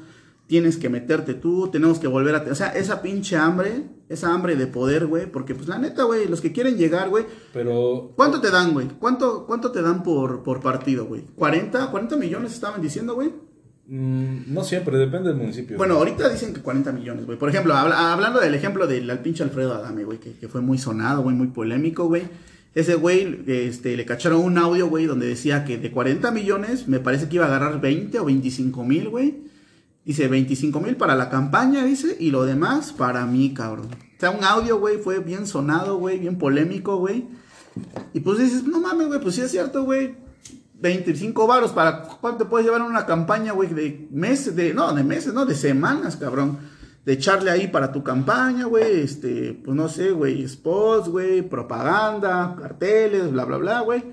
Tienes que meterte tú, tenemos que volver a... O sea, esa pinche hambre, esa hambre de poder, güey, porque pues la neta, güey, los que quieren llegar, güey, Pero... ¿Cuánto te dan, güey? ¿Cuánto, cuánto te dan por, por partido, güey? ¿40? ¿40 millones estaban diciendo, güey? mm, no siempre, depende del municipio. Bueno, ahorita dicen que 40 millones, güey. Por ejemplo, habla- hablando del ejemplo del al pinche Alfredo Adame, güey, que, que fue muy sonado, güey, muy polémico, güey. Ese güey, este, le cacharon un audio, güey, donde decía que de 40 millones, me parece que iba a agarrar 20 o 25 mil, güey. Dice 25 mil para la campaña, dice, y lo demás para mí, cabrón. O sea, un audio, güey, fue bien sonado, güey, bien polémico, güey. Y pues dices, no mames, güey, pues sí es cierto, güey. 25 varos para cuánto puedes llevar una campaña, güey, de meses, de no, de meses, no, de semanas, cabrón. De echarle ahí para tu campaña, güey, este, pues no sé, güey, spots, güey, propaganda, carteles, bla, bla, bla, güey.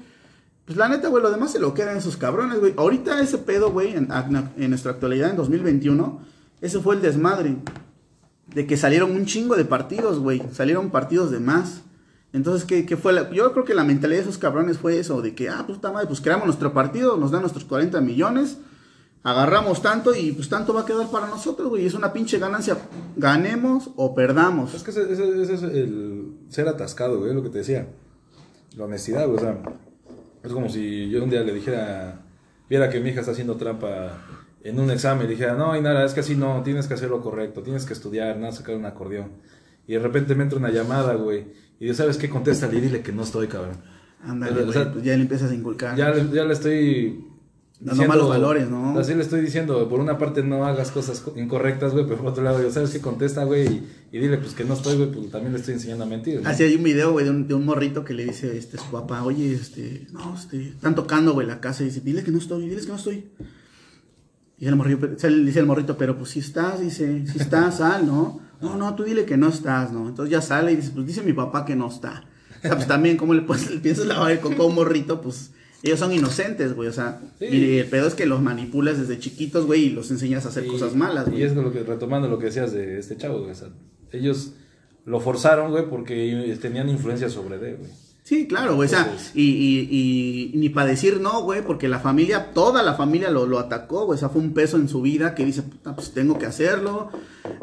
Pues la neta, güey, lo demás se lo quedan esos cabrones, güey. Ahorita ese pedo, güey, en, nuestra actualidad, en 2021, ese fue el desmadre. De que salieron un chingo de partidos, güey. Salieron partidos de más. Entonces, ¿qué, qué fue? La, yo creo que la mentalidad de esos cabrones fue eso, de que, ah, puta madre, pues creamos nuestro partido, nos dan nuestros 40 millones, agarramos tanto y pues tanto va a quedar para nosotros, güey. Es una pinche ganancia, ganemos o perdamos. Es que ese, es el ser atascado, güey, lo que te decía. La honestidad, güey, o sea, es como si yo un día le dijera, viera que mi hija está haciendo trampa en un examen, le dijera, no, Inara, es que así no, tienes que hacer lo correcto, tienes que estudiar, no sacar un acordeón. Y de repente me entra una llamada, güey, y yo, ¿sabes qué? Contéstale y dile que no estoy, cabrón. Ándale, O sea, pues ya le empiezas a inculcar. Ya, ya le estoy... Dando malos valores, ¿no? Así le estoy diciendo, por una parte no hagas cosas co- incorrectas, güey, pero por otro lado, yo, ¿sabes qué? Contesta, güey, y, y dile, pues que no estoy, güey, pues también le estoy enseñando a mentir. ¿no? Así hay un video, güey, de un, de un morrito que le dice este, su papá, oye, este, no, este, están tocando, güey, la casa y dice, dile que no estoy, diles que no estoy. Y el morrito, le dice el morrito, pero pues si estás, dice, si estás, sal, ¿no? No, no, tú dile que no estás, ¿no? Entonces ya sale y dice, pues dice mi papá que no está. O sea, pues también, ¿cómo le puedes, le piensas lavar el coco a un morrito? Pues ellos son inocentes, güey, o sea, Sí. y el pedo es que los manipulas desde chiquitos, güey, y los enseñas a hacer Y- cosas malas, Y güey. es lo que, retomando lo que decías de este chavo, güey, o sea, ellos lo forzaron, güey, porque tenían influencia sobre él, güey. Sí, claro, güey. O sea, Entonces- y, y, y ni para decir no, güey, porque la familia, toda la familia lo, lo atacó, güey. O sea, fue un peso en su vida que dice, puta, pues tengo que hacerlo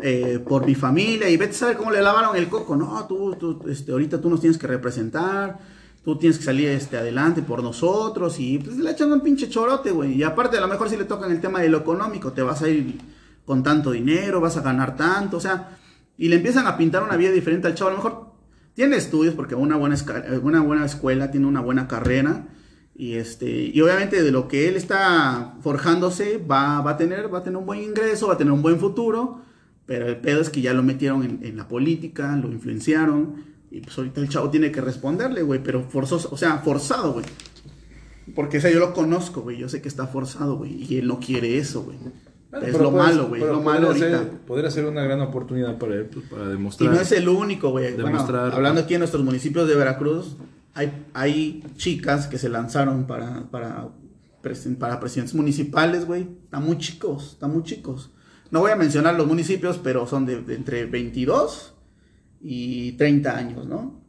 eh, por mi familia. Y vete a saber cómo le lavaron el coco. No, tú, tú, este, ahorita tú nos tienes que representar. Tú tienes que salir este, adelante por nosotros. Y pues le echan un pinche chorote, güey. Y aparte, a lo mejor si le tocan el tema de lo económico, te vas a ir con tanto dinero, vas a ganar tanto. O sea, y le empiezan a pintar una vida diferente al chavo. A lo mejor tiene estudios porque una buena, escuela, tiene una buena carrera. Y, este, y obviamente de lo que él está forjándose va, va, a tener, va a tener un buen ingreso, va a tener un buen futuro. Pero el pedo es que ya lo metieron en, en la política, lo influenciaron. Y pues ahorita el chavo tiene que responderle, güey. Pero forzoso, o sea, forzado, güey. Porque o sea, yo lo conozco, güey. Yo sé que está forzado, güey. Y él no quiere eso, güey. Bueno, es lo malo, güey. Lo malo ahorita. ser- podría ser una gran oportunidad para él, pues, para Y demostrar. no es el único, güey. Bueno, hablando aquí en nuestros municipios de Veracruz, hay, hay chicas que se lanzaron para, para, para presidentes municipales, güey. Están muy chicos, están muy chicos. No voy a mencionar los municipios, pero son de, de entre 22 y 30 años, ¿no?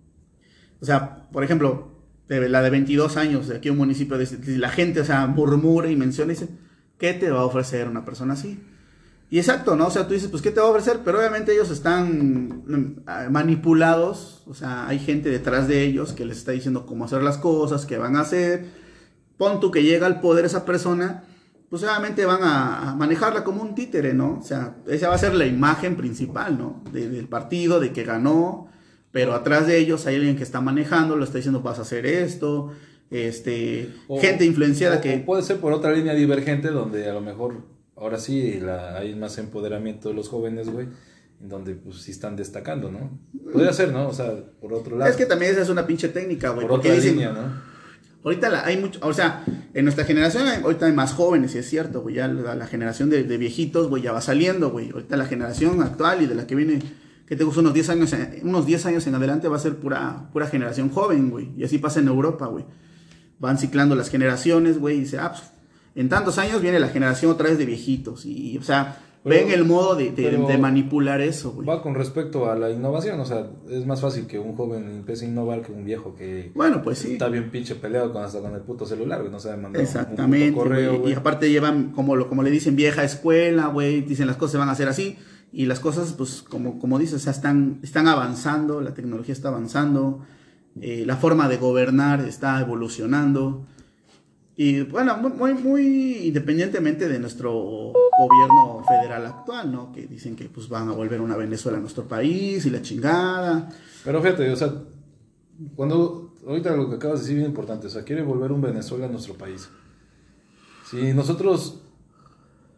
O sea, por ejemplo, la de 22 años, de aquí un municipio, la gente, o sea, murmura y menciona y dice, ¿qué te va a ofrecer una persona así? Y exacto, ¿no? O sea, tú dices, pues, ¿qué te va a ofrecer? Pero obviamente ellos están mm, ah, manipulados, o sea, hay gente detrás de ellos que les está diciendo cómo hacer las cosas, qué van a hacer. Pon tú que llega al poder esa persona, pues obviamente van a, manejarla como un títere, ¿no? O sea, esa va a ser la imagen principal, ¿no? De- del partido, de que ganó, pero atrás de ellos hay alguien que está manejando, lo está diciendo, vas a hacer esto, este, O- gente influenciada o- que... o puede ser por otra línea divergente donde a lo mejor ahora sí la- hay más empoderamiento de los jóvenes, güey, donde pues sí están destacando, ¿no? Podría ser, ¿no? O sea, por otro lado. Es que también esa es una pinche técnica, güey. por otra dicen, línea, ¿no? Ahorita la- hay mucho, o sea, en nuestra generación hay- ahorita hay más jóvenes, y es cierto, güey, ya la, generación de, viejitos, güey, ya va saliendo, güey. Ahorita la generación actual y de la que viene, que te gusta unos 10 años, unos 10 años en adelante va a ser pura, pura generación joven, güey. Y así pasa en Europa, güey. Van ciclando las generaciones, güey, y dice, ah, pues, en tantos años viene la generación otra vez de viejitos. Y, o sea, Pero- ven el modo de, de- pero- de manipular eso, güey. Va con respecto a la innovación, o sea, es más fácil que un joven empiece a innovar que un viejo que Bueno, pues sí. está bien pinche peleado con, hasta con el puto celular, güey, no sabe mandar un- Exactamente. un puto correo, güey. güey. Y aparte llevan, como, lo, como le dicen, vieja escuela, güey. Dicen las cosas se van a hacer así. Y las cosas, pues, como, como dices, o sea, están, están avanzando, la tecnología está avanzando, eh, la forma de gobernar está evolucionando. Y bueno, muy, muy, independientemente de nuestro gobierno federal actual, ¿no? Que dicen que pues van a volver una Venezuela a nuestro país y la chingada. Pero fíjate, o sea, cuando ahorita lo que acabas de decir es bien importante, o sea, quiere volver un Venezuela a nuestro país. Si nosotros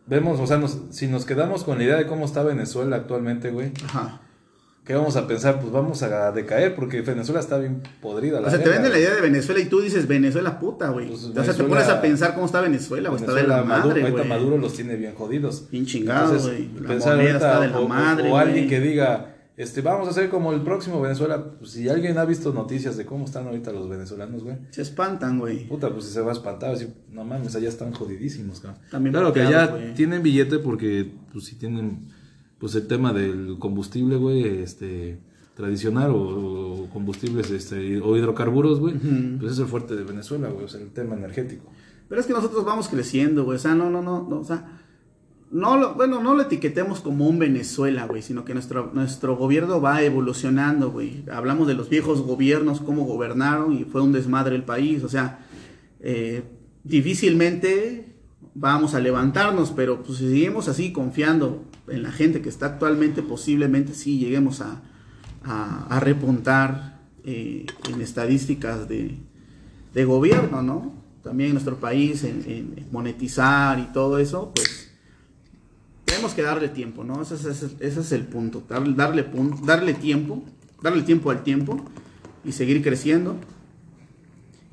vemos, o sea, nos- si nos quedamos con la idea de cómo está Venezuela actualmente, güey, Ajá. ¿Qué vamos a pensar? Pues vamos a decaer porque Venezuela está bien podrida. La O sea, te venden la idea de Venezuela y tú dices Venezuela puta, güey. Pues, o sea, te pones a pensar cómo está Venezuela, güey. Está de la Venezuela, Maduro, madre, ahorita güey. Maduro los tiene bien jodidos. Bien chingado, Entonces, güey. La pensar ahorita, está de la o, madre, o alguien que diga, este, vamos a hacer como el próximo Venezuela. Pues, si alguien ha visto noticias de cómo están ahorita los venezolanos, güey. Se espantan, güey. Puta, pues si se va a espantar, así, no mames, allá están jodidísimos, cabrón. También claro que allá tienen billete porque, pues si tienen, pues el tema del combustible, güey, este, tradicional o, o combustibles, este, o hidrocarburos, güey, Ujú. pues es el fuerte de Venezuela, güey, o sea, el tema energético. Pero es que nosotros vamos creciendo, güey. O sea, no, no, no, no, o sea, no lo, bueno, no lo etiquetemos como un Venezuela, güey, sino que nuestro, nuestro gobierno va evolucionando, güey. Hablamos de los viejos gobiernos, cómo gobernaron y fue un desmadre el país. O sea, eh, difícilmente vamos a levantarnos, pero pues si seguimos así confiando en la gente que está actualmente, posiblemente sí lleguemos a, a, repuntar eh, en estadísticas de, de gobierno, ¿no? También en nuestro país, en, monetizar y todo eso, pues tenemos que darle tiempo, ¿no? Ese es, el punto, dar- darle, pun- darle tiempo, darle tiempo al tiempo y seguir creciendo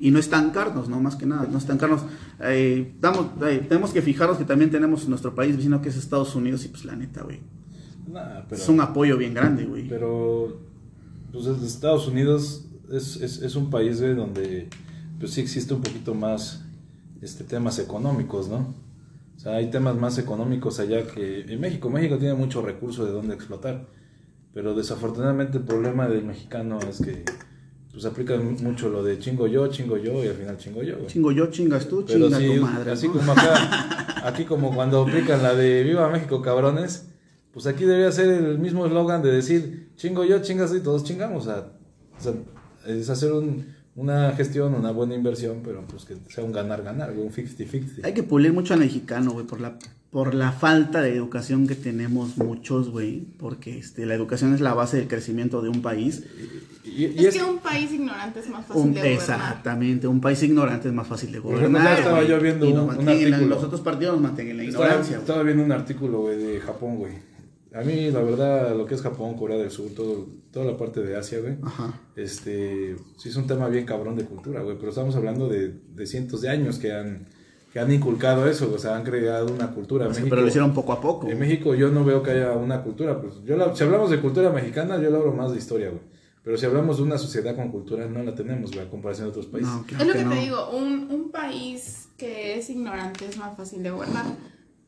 y no estancarnos, ¿no? Más que nada, no estancarnos. Eh, damos, eh, tenemos que fijarnos que también tenemos nuestro país vecino que es Estados Unidos y pues la neta, güey. Nah, pero, Es un apoyo bien grande, güey. pero, pues Estados Unidos es, es, es un país, güey, donde, pues sí existe un poquito más, este, temas económicos, ¿no? O sea, hay temas más económicos allá que en México. México tiene mucho recurso de dónde explotar. Pero desafortunadamente el problema del mexicano es que pues aplican mucho lo de chingo yo, chingo yo y al final chingo yo, güey. Chingo yo, chingas tú, Pero chinga sí, tu madre. así ¿no? como acá, aquí como cuando aplican la de Viva México, cabrones, pues aquí debería ser el mismo eslogan de decir chingo yo, chingas tú y todos chingamos. O sea, es hacer un- una gestión, una buena inversión, pero pues que sea un ganar-ganar, un 50-50. Hay que pulir mucho al mexicano, güey, por la, por la falta de educación que tenemos muchos, güey. Porque este, la educación es la base del crecimiento de un país. Y, y Es es, que un país ignorante es más fácil Un- de gobernar. exactamente, un país ignorante es más fácil de Por ejemplo, gobernar. estaba yo viendo un- un mantienen la- artículo. Los otros partidos nos mantienen en la estaba, ignorancia. güey. estaba viendo un artículo, güey, de Japón, güey. A mí, la verdad, lo que es Japón, Corea del Sur, todo, toda la parte de Asia, güey. Ajá. Este, sí es un tema bien cabrón de cultura, güey, pero estamos hablando de, de cientos de años que han, que han inculcado eso, o sea, han creado una cultura. México, pero lo hicieron poco a poco. en México yo no veo que haya una cultura, pues yo la- si hablamos de cultura mexicana, yo le hablo más de historia, güey. Pero si hablamos de una sociedad con cultura, no la tenemos, güey, a comparación de otros países. No, claro Es lo que no. te digo, un, un país que es ignorante es más fácil de gobernar.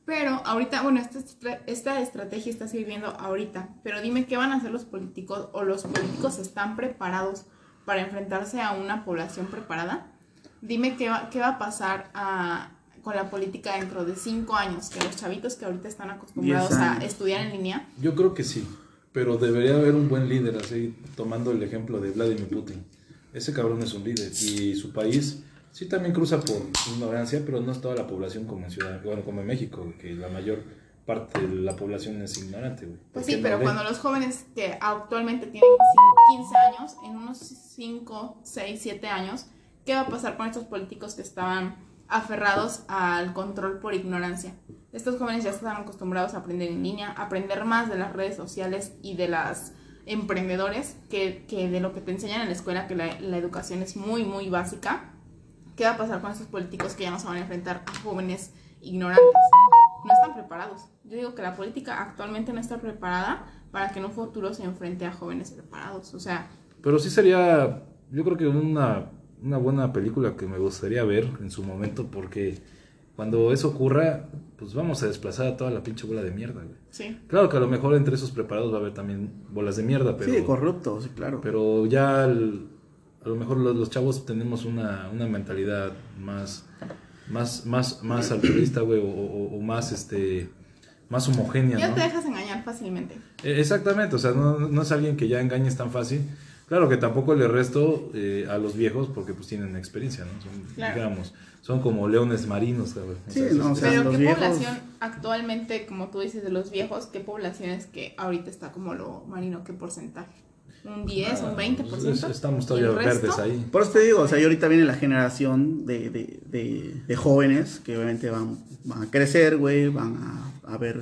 Pero ahorita, bueno, esta, esta estrategia está sirviendo ahorita. Pero dime qué van a hacer los políticos o los políticos están preparados para enfrentarse a una población preparada. Dime qué va, qué va a pasar a- con la política dentro de cinco años, que los chavitos que ahorita están acostumbrados a estudiar en línea. Yo creo que sí, pero debería haber un buen líder, así tomando el ejemplo de Vladimir Putin. Ese cabrón es un líder y su país sí también cruza por ignorancia, pero no es toda la población como en Ciudad, bueno, como en México, que la mayor parte de la población es ignorante, güey. Pues sí, no pero lee. cuando los jóvenes que actualmente tienen cin- 15 años, en unos 5, 6, 7 años, ¿qué va a pasar con estos políticos que estaban aferrados al control por ignorancia? Estos jóvenes ya están acostumbrados a aprender en línea, a aprender más de las redes sociales y de las emprendedores que, que de lo que te enseñan en la escuela, que la, la educación es muy, muy básica. ¿Qué va a pasar con estos políticos que ya no se van a enfrentar a jóvenes ignorantes? No están preparados. Yo digo que la política actualmente no está preparada para que en un futuro se enfrente a jóvenes preparados. O sea, Pero sí sería, yo creo que una, una buena película que me gustaría ver en su momento, porque cuando eso ocurra, pues vamos a desplazar a toda la pinche bola de mierda, güey. sí. Claro que a lo mejor entre esos preparados va a haber también bolas de mierda, pero... Sí, corrupto, sí, claro. Pero ya a lo mejor los, los chavos tenemos una, una mentalidad más, más, más, más altruista, güey, o, o- o más, este, más homogénea, Ya ¿no? te dejas engañar fácilmente. Eh, Exactamente, o sea, no, no es alguien que ya engañes tan fácil. Claro que tampoco le resto eh, a los viejos porque pues tienen experiencia, ¿no? Son, Claro. digamos, son como leones marinos, güey. O Sí, sea, no, o sea, Pero los ¿qué viejos- población actualmente, como tú dices, de los viejos, qué población es que ahorita está como lo marino? ¿Qué porcentaje? ¿Un 10, un 20%? pues, es- estamos ¿Y todavía resto? verdes ahí. Por eso te digo, o sea, y ahorita viene la generación de, de, de, de jóvenes que obviamente van, van a crecer, güey, van a, a ver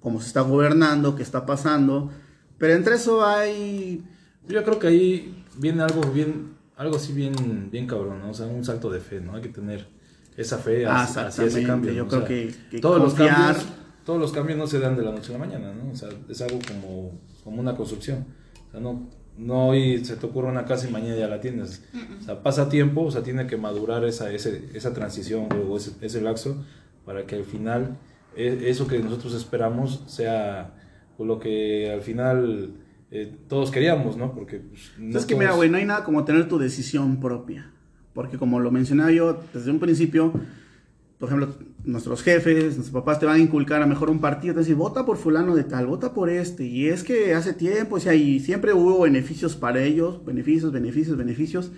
cómo se está gobernando, qué está pasando. Pero entre eso hay... Yo creo que ahí viene algo bien, algo así bien, bien cabrón, ¿no? O sea, un salto de fe, ¿no? Hay que tener esa fe Ah, hacia, hacia ese cambio. Yo ¿no? creo O sea, que- que todos los cambios, todos los cambios no se dan de la noche a la mañana, ¿no? O sea, es algo como, como una construcción. O sea, no, no hoy se te ocurre una casa y mañana ya la tienes. O sea, pasa tiempo, o sea, tiene que madurar esa, ese, esa transición o ese, ese lapso para que al final e- eso que nosotros esperamos sea lo que al final eh, todos queríamos, ¿no? Porque pues, no es que mira, todos- güey, no hay nada como tener tu decisión propia. Porque como lo mencionaba yo desde un principio, por ejemplo, nuestros jefes, nuestros papás te van a inculcar a mejor un partido, te decir, vota por fulano de tal, vota por este. Y es que hace tiempo, o sea, y siempre hubo beneficios para ellos, beneficios, beneficios, beneficios.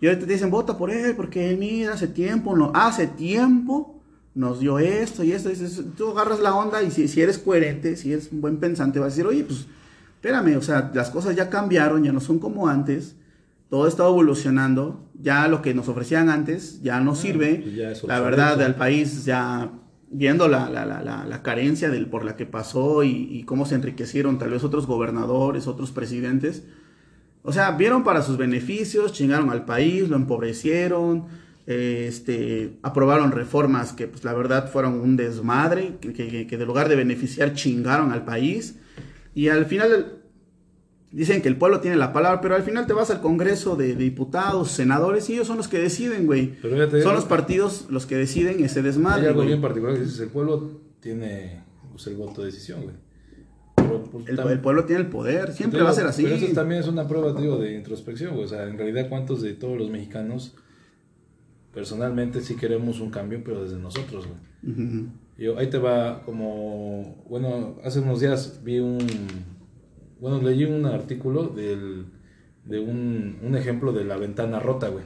Y ahorita te dicen, vota por él, porque mira, hace tiempo, no, hace tiempo nos dio esto y esto. Y dices, tú agarras la onda y si, si eres coherente, si eres un buen pensante, vas a decir, oye, pues espérame, o sea, las cosas ya cambiaron, ya no son como antes, todo está evolucionando, ya lo que nos ofrecían antes ya no sirve, pues ya la verdad del país ya viendo la, la, la, la, la carencia del, por la que pasó y, y cómo se enriquecieron tal vez otros gobernadores, otros presidentes, o sea, vieron para sus beneficios, chingaron al país, lo empobrecieron, este, aprobaron reformas que pues la verdad fueron un desmadre, que, que, que de lugar de beneficiar chingaron al país. Y al final dicen que el pueblo tiene la palabra, pero al final te vas al Congreso de, diputados, senadores, y ellos son los que deciden, güey. Pero Son los partidos los que deciden ese Hay desmadre, algo güey. bien particular que dices, el pueblo tiene pues, el voto de decisión, güey. pero... pues, El, pueblo tiene el poder, siempre Digo, va a ser así. Pero eso también es una prueba, digo, de introspección, güey. O sea, en realidad, ¿cuántos de todos los mexicanos personalmente sí queremos un cambio, pero desde nosotros, güey? Yo, ahí te va como, bueno, hace unos días vi un, bueno, leí un artículo del, de un, un ejemplo de la ventana rota, güey.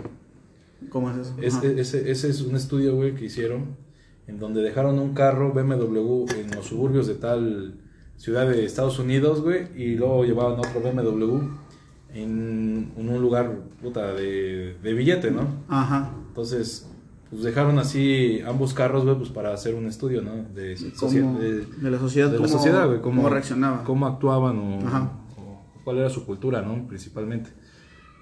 ¿Cómo es eso? Ese, ese es un estudio, güey, que hicieron en donde dejaron un carro BMW en los suburbios de tal ciudad de Estados Unidos, güey, y luego llevaban otro BMW en, en un lugar, puta, de, de billete, ¿no? Ajá. Entonces, pues dejaron así ambos carros, güey, pues para hacer un estudio, ¿no? De, socie- ¿Cómo- de- de la sociedad, de la cómo- sociedad, güey, cómo reaccionaba. Cómo actuaban o, Ajá. o cuál era su cultura, ¿no? Principalmente.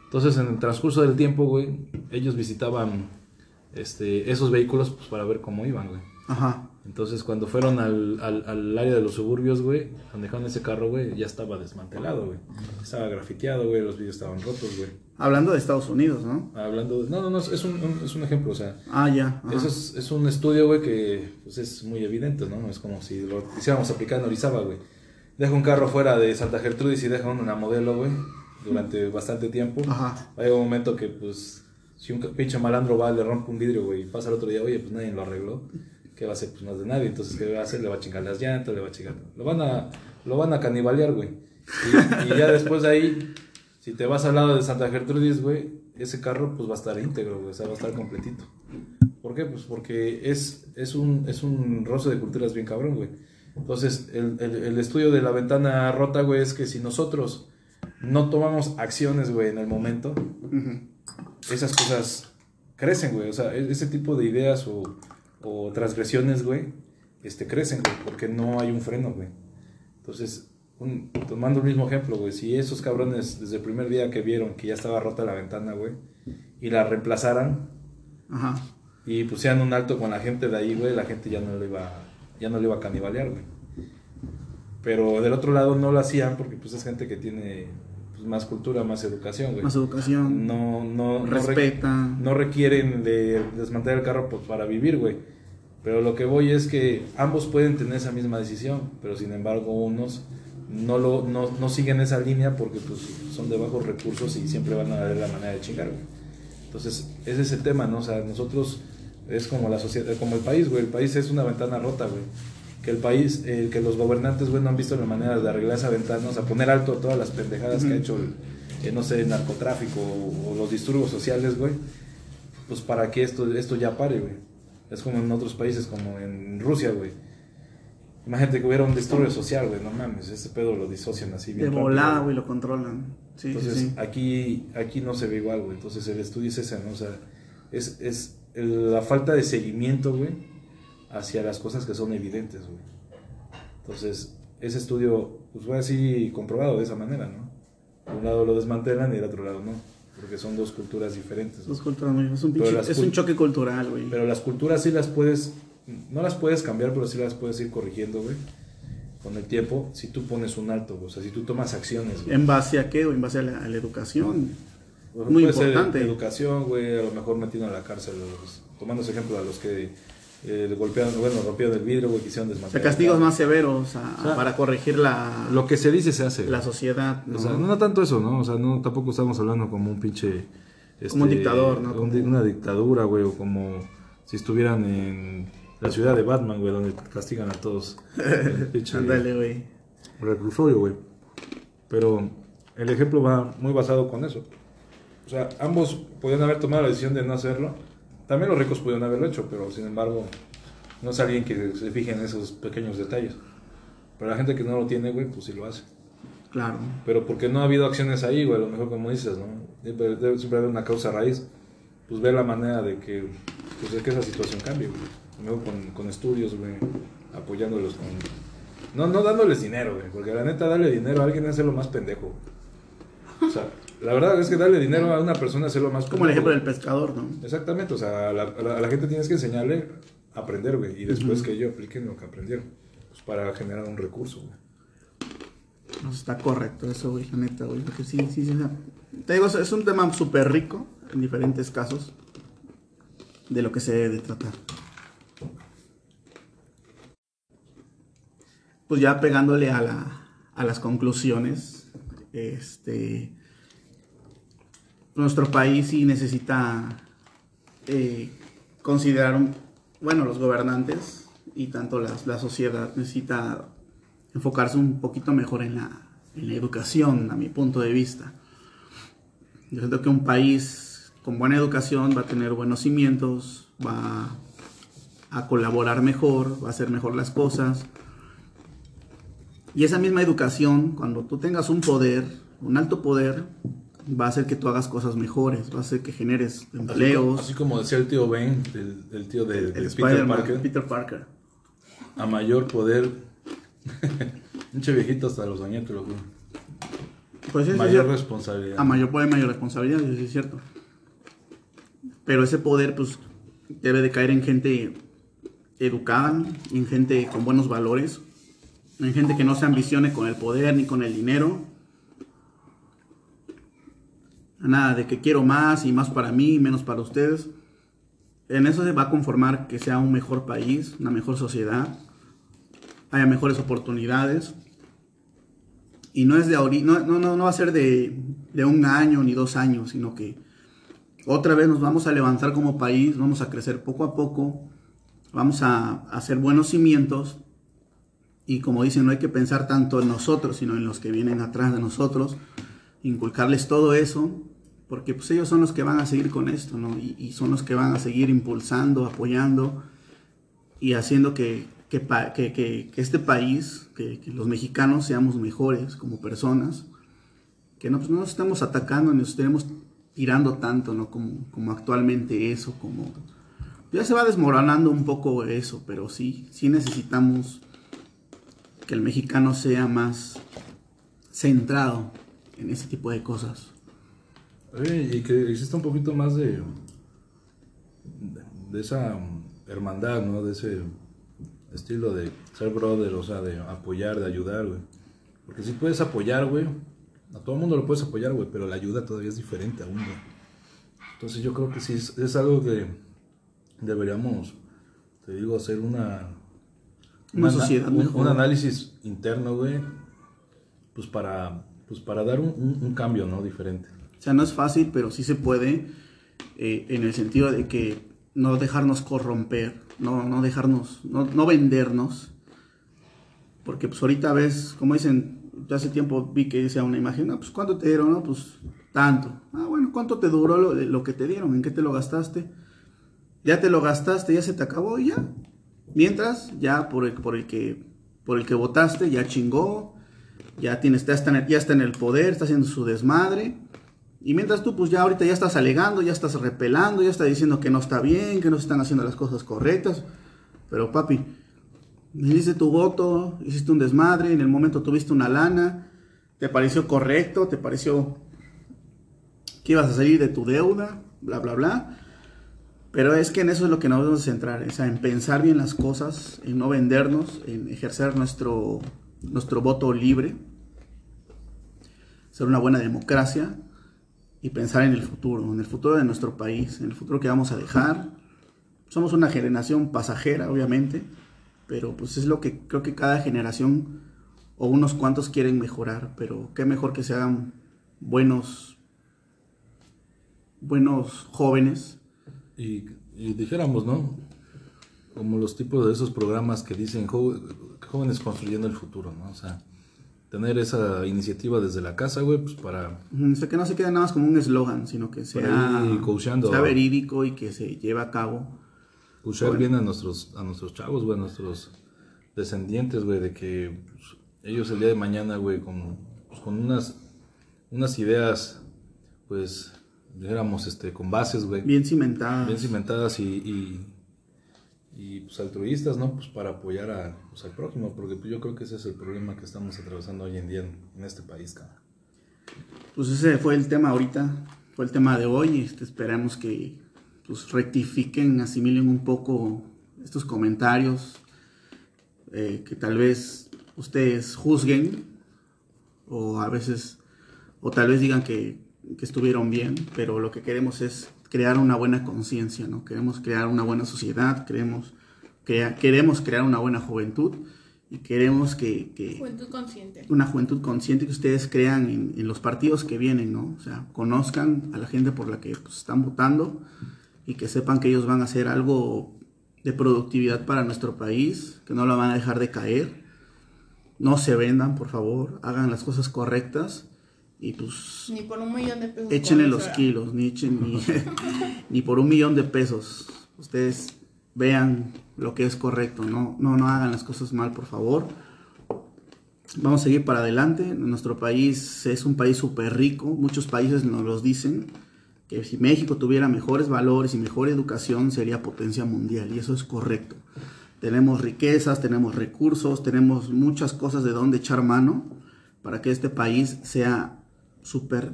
Entonces, en el transcurso del tiempo, güey, ellos visitaban este, esos vehículos pues, para ver cómo iban, güey. Ajá. Entonces, cuando fueron al, al, al área de los suburbios, güey, donde dejaron ese carro, güey, ya estaba desmantelado, güey. Estaba grafiteado, güey, los vidrios estaban rotos, güey. Hablando de Estados Unidos, ¿no? Hablando de... No, no, no, es un, un- es un ejemplo, o sea... Ah, ya. ajá. Eso es, es un estudio, güey, que pues, es muy evidente, ¿no? Es como si lo quisiéramos aplicar en Orizaba, güey. Deja un carro fuera de Santa Gertrudis y deja una modelo, güey, durante bastante tiempo. Ajá. Hay un momento que, pues, si un pinche malandro va, le rompe un vidrio, güey, y pasa el otro día, oye, pues nadie lo arregló. ¿Qué va a hacer? Pues no es de nadie. Entonces, ¿qué va a hacer? Le va a chingar las llantas, le va a chingar... Lo van a, lo van a canibalear, güey. Y, y ya después de ahí, si te vas al lado de Santa Gertrudis, güey, ese carro, pues va a estar íntegro, güey, o sea, va a estar completito. ¿Por qué? Pues porque es, es, un, es un roce de culturas bien cabrón, güey. Entonces, el, el, el estudio de la ventana rota, güey, es que si nosotros no tomamos acciones, güey, en el momento, esas cosas crecen, güey. O sea, e- ese tipo de ideas o, o transgresiones, güey, este, crecen, güey, porque no hay un freno, güey. Entonces, un- tomando el mismo ejemplo, güey, si esos cabrones desde el primer día que vieron que ya estaba rota la ventana, güey, y la reemplazaran Ajá. y pusieran un alto con la gente de ahí, güey, la gente ya no le iba, ya no le iba a canibalear, güey. Pero del otro lado no lo hacían porque pues es gente que tiene pues, más cultura, más educación, güey. Más educación. No, no, no re- respeta. no requieren de desmantelar el carro pues, para vivir, güey. Pero lo que voy es que ambos pueden tener esa misma decisión, pero sin embargo unos no, lo, no, no siguen esa línea porque pues, son de bajos recursos y siempre van a ver la manera de chingar, güey. Entonces, ese es el tema, ¿no? O sea, nosotros es como la sociedad, como el país, güey. El país es una ventana rota, güey. Que el país, eh, que los gobernantes, güey, no han visto la manera de arreglar esa ventana, o sea, poner alto a todas las pendejadas que ha hecho, el, eh, no sé, el narcotráfico o, o los disturbios sociales, güey. Pues para que esto, esto ya pare, güey. Es como en otros países, como en Rusia, güey. Imagínate que hubiera un disturbio social, güey. No mames, ese pedo lo disocian así bien De volada, güey, lo controlan. Sí, entonces, sí, aquí aquí no se ve igual, güey. Entonces, el estudio es ese, ¿no? O sea, es, es la falta de seguimiento, güey, hacia las cosas que son evidentes, güey. Entonces, ese estudio, pues fue así comprobado de esa manera, ¿no? Por un lado lo desmantelan y del otro lado no, porque son dos culturas diferentes. güey. Dos culturas muy- es un, pinche- es un choque cultural, güey. Pero las culturas sí las puedes, no las puedes cambiar, pero sí las puedes ir corrigiendo, güey. Con el tiempo, si tú pones un alto, güey. o sea, si tú tomas acciones, güey. ¿En base a qué, güey? En base a la, a la educación. Muy puede ser importante. educación, güey, a lo mejor metiendo a la cárcel, los- tomando ese ejemplo a los que eh, golpearon, bueno, rompieron el vidrio, güey, quisieron O desmantelar. sea, castigos más severos a- O sea, para corregir la, Lo que se dice se hace. la sociedad. ¿no? O sea, no, no tanto eso, ¿no? O sea, no, tampoco estamos hablando como un pinche... este, Como un dictador, ¿no? un di- una dictadura, güey, o como si estuvieran en la ciudad de Batman, güey, donde castigan a todos. Ándale, güey. reclusorio, güey. Pero el ejemplo va muy basado con eso. O sea, ambos podían haber tomado la decisión de no hacerlo. También los ricos pudieron haberlo hecho, pero sin embargo, no es alguien que se fije en esos pequeños detalles. Pero la gente que no lo tiene, güey, pues sí lo hace. Claro. Pero porque no ha habido acciones ahí, güey, a lo mejor como dices, ¿no? Debe, debe siempre haber una causa raíz. Pues ver la manera de que, pues, de que esa situación cambie, güey. Lo mejor con, con estudios, güey, apoyándolos con... No, no dándoles dinero, güey, porque la neta darle dinero a alguien es hacerlo más pendejo. O sea, la verdad es que darle dinero a una persona es hacerlo más Como el ejemplo del pescador, ¿no? Exactamente, o sea, a la, a la- a la gente tienes que enseñarle a aprender, güey, y después que ellos apliquen lo que aprendieron, pues para generar un recurso, güey. No, está correcto eso, güey, la neta, güey. Porque sí, sí, sí. Te digo, es un tema súper rico en diferentes casos de lo que se debe de tratar. Pues ya pegándole a la, a las conclusiones. Este, nuestro país sí necesita eh, considerar, bueno, los gobernantes y tanto la sociedad necesita enfocarse un poquito mejor en la, en la educación, a mi punto de vista. Yo siento que un país con buena educación va a tener buenos cimientos, va a colaborar mejor, va a hacer mejor las cosas. Y esa misma educación, cuando tú tengas un poder, un alto poder, va a hacer que tú hagas cosas mejores, va a hacer que generes empleos. Así, como decía el tío Ben, el, el tío de, de el Peter Parker, Peter Parker. a mayor poder. Pinche viejito hasta los años, te lo juro. Pues sí, Mayor sí. responsabilidad. A mayor poder, mayor responsabilidad, eso sí es cierto. Pero ese poder, pues, debe de caer en gente educada, en gente con buenos valores, en gente que no se ambicione con el poder ni con el dinero. Nada de que quiero más y más para mí y menos para ustedes. En eso se va a conformar que sea un mejor país, una mejor sociedad, haya mejores oportunidades. Y no es de ahorita, no, no, no, va a ser de, de un año ni dos años, sino que otra vez nos vamos a levantar como país, vamos a crecer poco a poco, vamos a hacer buenos cimientos. Y como dicen, no hay que pensar tanto en nosotros, sino en los que vienen atrás de nosotros, inculcarles todo eso, porque pues ellos son los que van a seguir con esto, ¿no? Y, y son los que van a seguir impulsando, apoyando y haciendo que, que, que- que- este país, que los mexicanos seamos mejores como personas, que no, pues, no nos estemos atacando ni nos estemos tirando tanto, ¿no? Como, como actualmente eso, como... Ya se va desmoronando un poco eso, pero sí, sí necesitamos que el mexicano sea más centrado en ese tipo de cosas. Y que exista un poquito más de, de, esa hermandad, ¿no? De ese estilo de ser brother, o sea, de apoyar, de ayudar, güey. Porque si puedes apoyar, güey, a todo el mundo lo puedes apoyar, güey, pero la ayuda todavía es diferente aún, güey. Entonces yo creo que sí, es algo que deberíamos, te digo, hacer una... Una sociedad un, mejor. un análisis interno, güey, pues para, pues para dar un, un- un cambio, ¿no? Diferente. O sea, no es fácil, pero sí se puede eh, en el sentido de que no dejarnos corromper, no, no dejarnos, no, no vendernos. Porque pues ahorita ves, como dicen, yo hace tiempo vi que decía una imagen, no, pues ¿cuánto te dieron? No, pues tanto. Ah, bueno, ¿cuánto te duró lo, lo que te dieron? ¿En qué te lo gastaste? Ya te lo gastaste, ya se te acabó y ya. Mientras, ya por el, por el que por el que votaste, ya chingó, ya tienes, ya está, en el, ya está en el poder, está haciendo su desmadre. Y mientras tú, pues ya ahorita ya estás alegando, ya estás repelando, ya estás diciendo que no está bien, que no se están haciendo las cosas correctas. Pero papi, hiciste tu voto, hiciste un desmadre, en el momento tuviste una lana, te pareció correcto, te pareció que ibas a salir de tu deuda, bla, bla, bla. Pero es que en eso es lo que nos debemos de centrar, o sea, en pensar bien las cosas, en no vendernos, en ejercer nuestro, nuestro voto libre, ser una buena democracia y pensar en el futuro, en el futuro de nuestro país, en el futuro que vamos a dejar. Somos una generación pasajera, obviamente, pero pues es lo que creo que cada generación o unos cuantos quieren mejorar, pero qué mejor que se hagan buenos, buenos jóvenes Y, y dijéramos, ¿no? Como los tipos de esos programas que dicen "Jo- jóvenes construyendo el futuro, ¿no? O sea, tener esa iniciativa desde la casa, güey, pues para... O sea, que no se quede nada más como un eslogan, sino que sea, sea verídico y que se lleve a cabo. Pushar Bueno. bien a nuestros, a nuestros chavos, güey, a nuestros descendientes, güey, de que pues, ellos el día de mañana, güey, con, pues, con unas, unas ideas, pues, dijéramos, este, con bases, güey, Bien cimentada. bien cimentadas y, y, y, pues altruistas, ¿no? Pues para apoyar a, pues, al prójimo, porque pues, yo creo que ese es el problema que estamos atravesando hoy en día en, en este país, cabrón. Pues ese fue el tema ahorita, fue el tema de hoy. Este, esperamos que pues, rectifiquen, asimilen un poco estos comentarios, eh, que tal vez ustedes juzguen o a veces, o tal vez digan que, que estuvieron bien, pero lo que queremos es crear una buena conciencia, ¿no? Queremos crear una buena sociedad, queremos, crea- queremos crear una buena juventud y queremos que, que Juventud consciente. una juventud consciente que ustedes crean en, en los partidos que vienen, ¿no? O sea, conozcan a la gente por la que pues, están votando y que sepan que ellos van a hacer algo de productividad para nuestro país, que no la van a dejar de caer. No se vendan, por favor, hagan las cosas correctas y pues Ni por un millón de pesos. échenle los fuera. kilos, ni, echen, ni, ni por un millón de pesos. Ustedes vean lo que es correcto, no, no, no hagan las cosas mal, por favor. Vamos a seguir para adelante. Nuestro país es un país súper rico. Muchos países nos los dicen. Que si México tuviera mejores valores y mejor educación sería potencia mundial. Y eso es correcto. Tenemos riquezas, tenemos recursos, tenemos muchas cosas de donde echar mano para que este país sea súper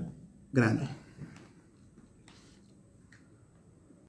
grande.